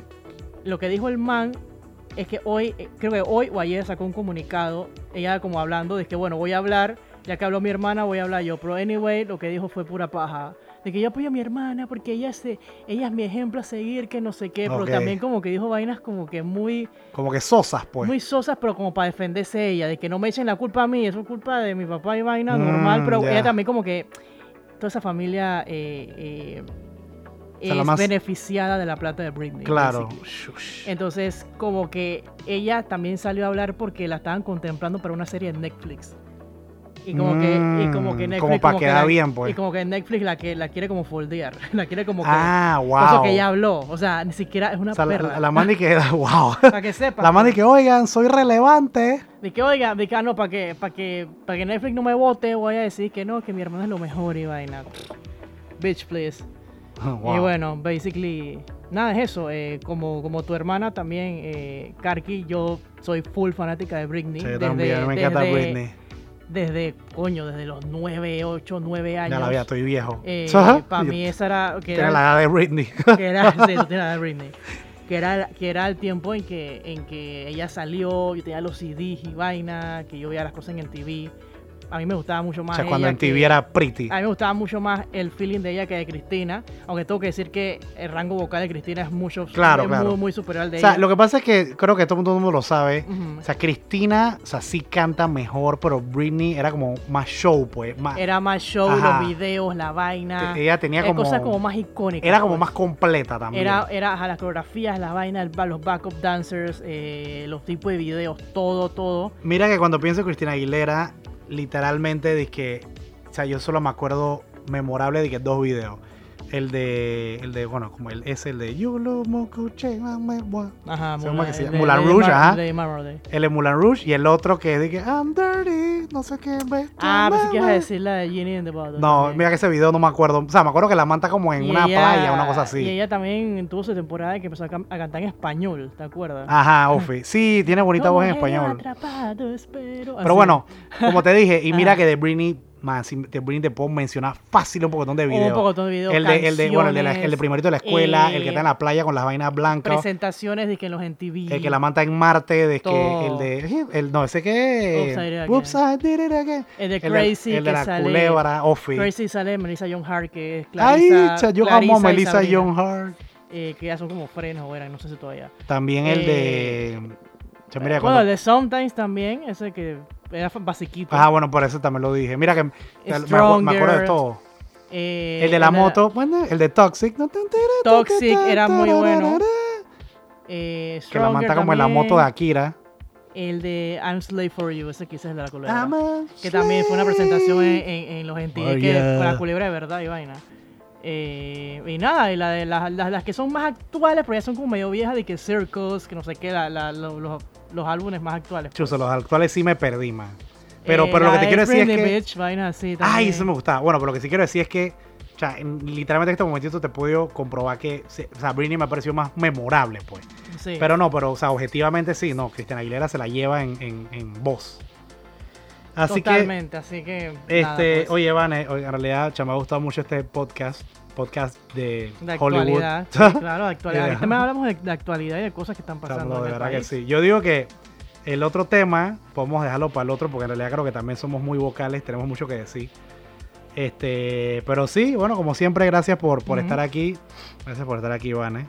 Lo que dijo el man es que hoy, creo que hoy o ayer sacó un comunicado, ella como hablando de que, bueno, voy a hablar, ya que habló mi hermana, voy a hablar yo. Pero anyway, lo que dijo fue pura paja. De que yo apoyo a mi hermana porque ella, se, ella es mi ejemplo a seguir, que no sé qué. Pero también como que dijo vainas como que muy, Como que sosas, pues. muy sosas, pero como para defenderse ella. De que no me echen la culpa a mí, eso es culpa de mi papá y vaina Mm, normal. Pero ella también como que toda esa familia eh, eh, es más- beneficiada de la plata de Britney. claro. Entonces, como que ella también salió a hablar porque la estaban contemplando para una serie de Netflix. Y como que, y como que Mm, Netflix. como para que quedar la- bien, pues. Y como que Netflix la, que, la quiere como foldear. *laughs* La quiere como que. Ah, wow. Eso que ella habló. O sea, ni siquiera es una O sea, perra. la, la man que *laughs* wow. para que sepa. La man que, oigan, soy relevante. De que, oiga, de que, ah, no, para que, para que, para que Netflix no me vote, voy a decir que no, que mi hermano es lo mejor y vaina. Bitch, please. *laughs* Wow. Y bueno, basically, nada, es eso. eh, como, como tu hermana también, eh, Karki, yo soy full fanática de Britney. Sí, desde, también, me encanta desde- Britney. Desde, coño, desde los 9, 8, 9 años. Ya la vi, estoy viejo. *laughs* para mí esa era... Que era, la edad de Britney. *laughs* que era, *laughs* sí, tú tienes la de Britney. Que era, que era el tiempo en que, en que ella salió, yo tenía los CDs y vaina, que yo veía las cosas en el TV. A mí me gustaba mucho o más sea, cuando ella en TV era pretty. a mí me gustaba mucho más el feeling de ella que de Cristina, aunque tengo que decir que el rango vocal de Cristina es mucho Claro, es claro. muy, muy superior al de O sea, ella. lo que pasa es que creo que todo el mundo lo sabe. O sea, Cristina, o sea, sí canta mejor, pero Britney era como más show, pues. Más, Era más show, Ajá. los videos, la vaina. Ella tenía eh, como- cosas como más icónicas. era como pues. más completa también. Era, era ajá, las coreografías, la vaina, el- los backup dancers, eh, los tipos de videos, todo, todo. Mira que cuando pienso en Cristina Aguilera, literalmente de que, o sea, yo solo me acuerdo memorable de que dos videos. El de, el de, bueno, como el, es el de You Lo Moco Che, Mame, Bua. Ajá, que se llama de- de Rouge, ajá. de. El de Moulin Rouge y el otro que es de que I'm dirty, no sé qué. Ah, pensé que ibas a mame". decir la de Jenny in the Bottle. No, también. mira que ese video no me acuerdo. O sea, me acuerdo que la manta como en Y una ella- playa, una cosa así. Y ella también tuvo su temporada en que empezó a, cantar en español, ¿te acuerdas? Ajá, Ofi. Sí, tiene bonita voz en español. atrapados, pero... Pero así. bueno, como te dije, y mira Ajá. que de Britney, Man, si te, te puedo mencionar fácil un poco de Un videos. poco de videos, el de, el de, bueno, el de, la- el de primerito de la escuela, el que eh, está en la playa con las vainas blancas, presentaciones de que en los MTV. el que la manta en Marte, de que el de, el, no, ese que, Oops, I did it again. El de Crazy, el de que la sale- culebra, Ofi. Crazy sale Melissa John Hart, que es Ay, Clarissa, cha, yo Clarissa amo a Melissa John Hart. eh, que ya son como frenos no sé si todavía. También el de. Mira, bueno, cuando- el de Sometimes también, ese que era basiquito. Ah, bueno, por eso también lo dije. Mira que me, acuerdo de todo. Eh, El de la moto, bueno, el de Toxic. no, tan, tara, Toxic era muy bueno. eh, Que la manta como en la moto de Akira. El de I'm Slave for You, ese quizás es de la culebra. Que también fue una presentación en, slave. en, en los Oh, MTV, que yeah. con la culebra de verdad y vaina. Eh, y nada, y la de las, las, las que son más actuales, pero ya son como medio viejas, de que Circles, que no sé qué, la, la- lo- los, los álbumes más actuales. pues. Chuzo, los actuales sí me perdí, man. Pero, Eh, pero lo la que te quiero decir es que. Bitch, así Ay, eso me gustaba. Bueno, pero lo que sí quiero decir es que. O sea, en- literalmente en este momentito te puedo comprobar que. O sea, Britney me ha parecido más memorable, pues. Sí. Pero no, pero, o sea, objetivamente sí, no. Cristiana Aguilera se la lleva en, en, en voz. Así que. Totalmente, así que. Este, nada, pues, oye, Vane, en realidad cha, me ha gustado mucho este podcast, podcast de, de Hollywood. actualidad. *laughs* claro, de actualidad. Yeah. Aquí también hablamos de, de actualidad y de cosas que están pasando. no, en de el verdad que sí. Yo digo que el otro tema podemos dejarlo para el otro porque en realidad creo que también somos muy vocales, tenemos mucho que decir. Este, pero sí, bueno, como siempre, gracias por, por estar aquí. Gracias por estar aquí, Vane.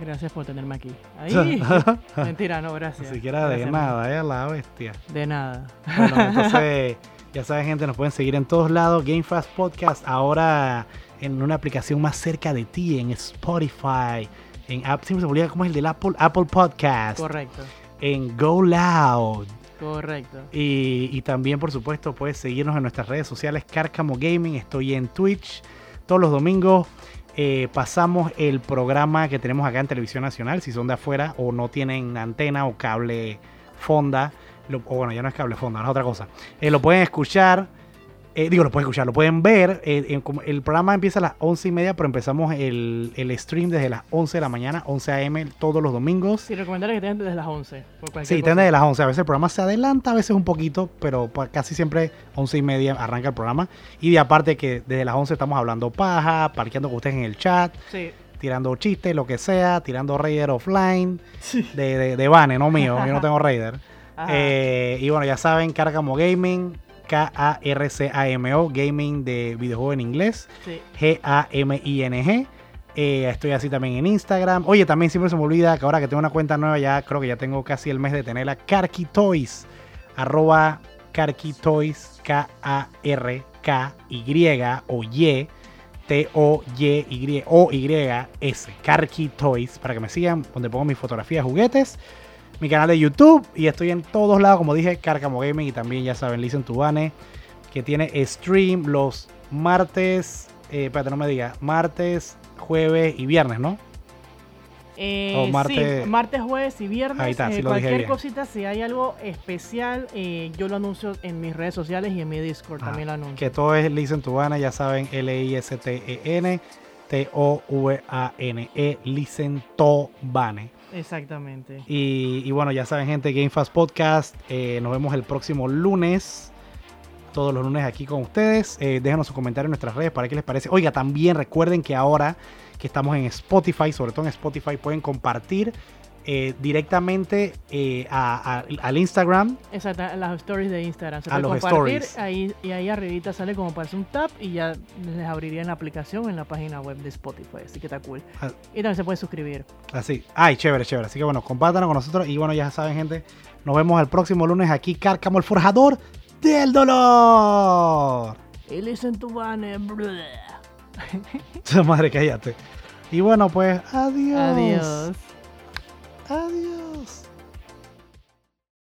Gracias por tenerme aquí. Ahí. *laughs* Mentira, no, gracias. Ni siquiera de Gracias, nada, eh, la bestia. De nada. Bueno, entonces, *laughs* ya saben, gente, nos pueden seguir en todos lados. Game Fast Podcast, ahora en una aplicación más cerca de ti, en Spotify, en App, siempre se olvida cómo es el del Apple, Apple Podcast, Correcto, en Go Loud. correcto. Y, y también, por supuesto, puedes seguirnos en nuestras redes sociales, Cárcamo Gaming. Estoy en Twitch todos los domingos. Eh, pasamos el programa que tenemos acá en Televisión Nacional. Si son de afuera o no tienen antena o cable fonda, o bueno, ya no es cable fonda, no es otra cosa. eh, lo pueden escuchar. Eh, digo, lo pueden escuchar, lo pueden ver. eh, en- el programa empieza a las 11 y media, pero empezamos el, el stream desde las 11 de la mañana, 11 a.m. todos los domingos. Sí, recomendarles que tengan desde las 11. Por cualquier Sí, estén desde las 11. A veces el programa se adelanta, a veces un poquito, pero pa- casi siempre 11 y media arranca el programa. Y de aparte que desde las 11 estamos hablando paja, parqueando con ustedes en el chat, Sí. tirando chistes, lo que sea, tirando Raider offline, de, de, de Vane, no mío, yo no tengo Raider. *laughs* Eh, y bueno, ya saben, Cárcamo Gaming, K-A-R-C-A-M-O, Gaming de videojuego en inglés. sí. G-A-M-I-N-G. Eh, estoy así también en Instagram. Oye, también siempre se me olvida que ahora que tengo una cuenta nueva, ya creo que ya tengo casi el mes de tenerla. Karki Toys. Arroba Karki Toys. K-A-R-K-Y o Y. T-O-Y-Y o Y-S. Karki Toys. Para que me sigan, donde pongo mis fotografías, juguetes. Mi canal de YouTube. Y estoy en todos lados, como dije, Cárcamo Gaming. Y también, ya saben, Listen to Bane. Que tiene stream los martes. Eh, espérate, no me diga. Martes, jueves y viernes, ¿no? Eh, O martes- sí, martes, jueves y viernes. Ahí está, eh, sí lo dije cualquier bien. cosita, si hay algo especial, eh, yo lo anuncio en mis redes sociales y en mi Discord Ah, también lo anuncio. Que todo es Listen to Bane, ya saben, L-I-S-T-E-N. T-O-V-A-N-E, E, Listen to Bane. Exactamente. Y, bueno, ya saben, gente, Game Fast Podcast. eh, nos vemos el próximo lunes. Todos los lunes aquí con ustedes. Eh, déjanos sus comentarios en nuestras redes para qué les parece. Oiga, también recuerden que ahora que estamos en Spotify, sobre todo en Spotify, pueden compartir eh, directamente eh, a- a- al Instagram. Exacto, las stories de Instagram. Se A puede los compartir stories. ahí, y ahí arribita sale como parece un tap y ya les abriría en la aplicación en la página web de Spotify. Así que está cool. Ah. Y también se puede suscribir. Así. Ay, chévere, chévere. Así que bueno, compártanlo con nosotros. Y bueno, ya saben, gente. Nos vemos el próximo lunes aquí, Cárcamo, el forjador del dolor. Y listen to bleh. *laughs* Madre, cállate. Y bueno, pues, adiós. Adiós. Adiós.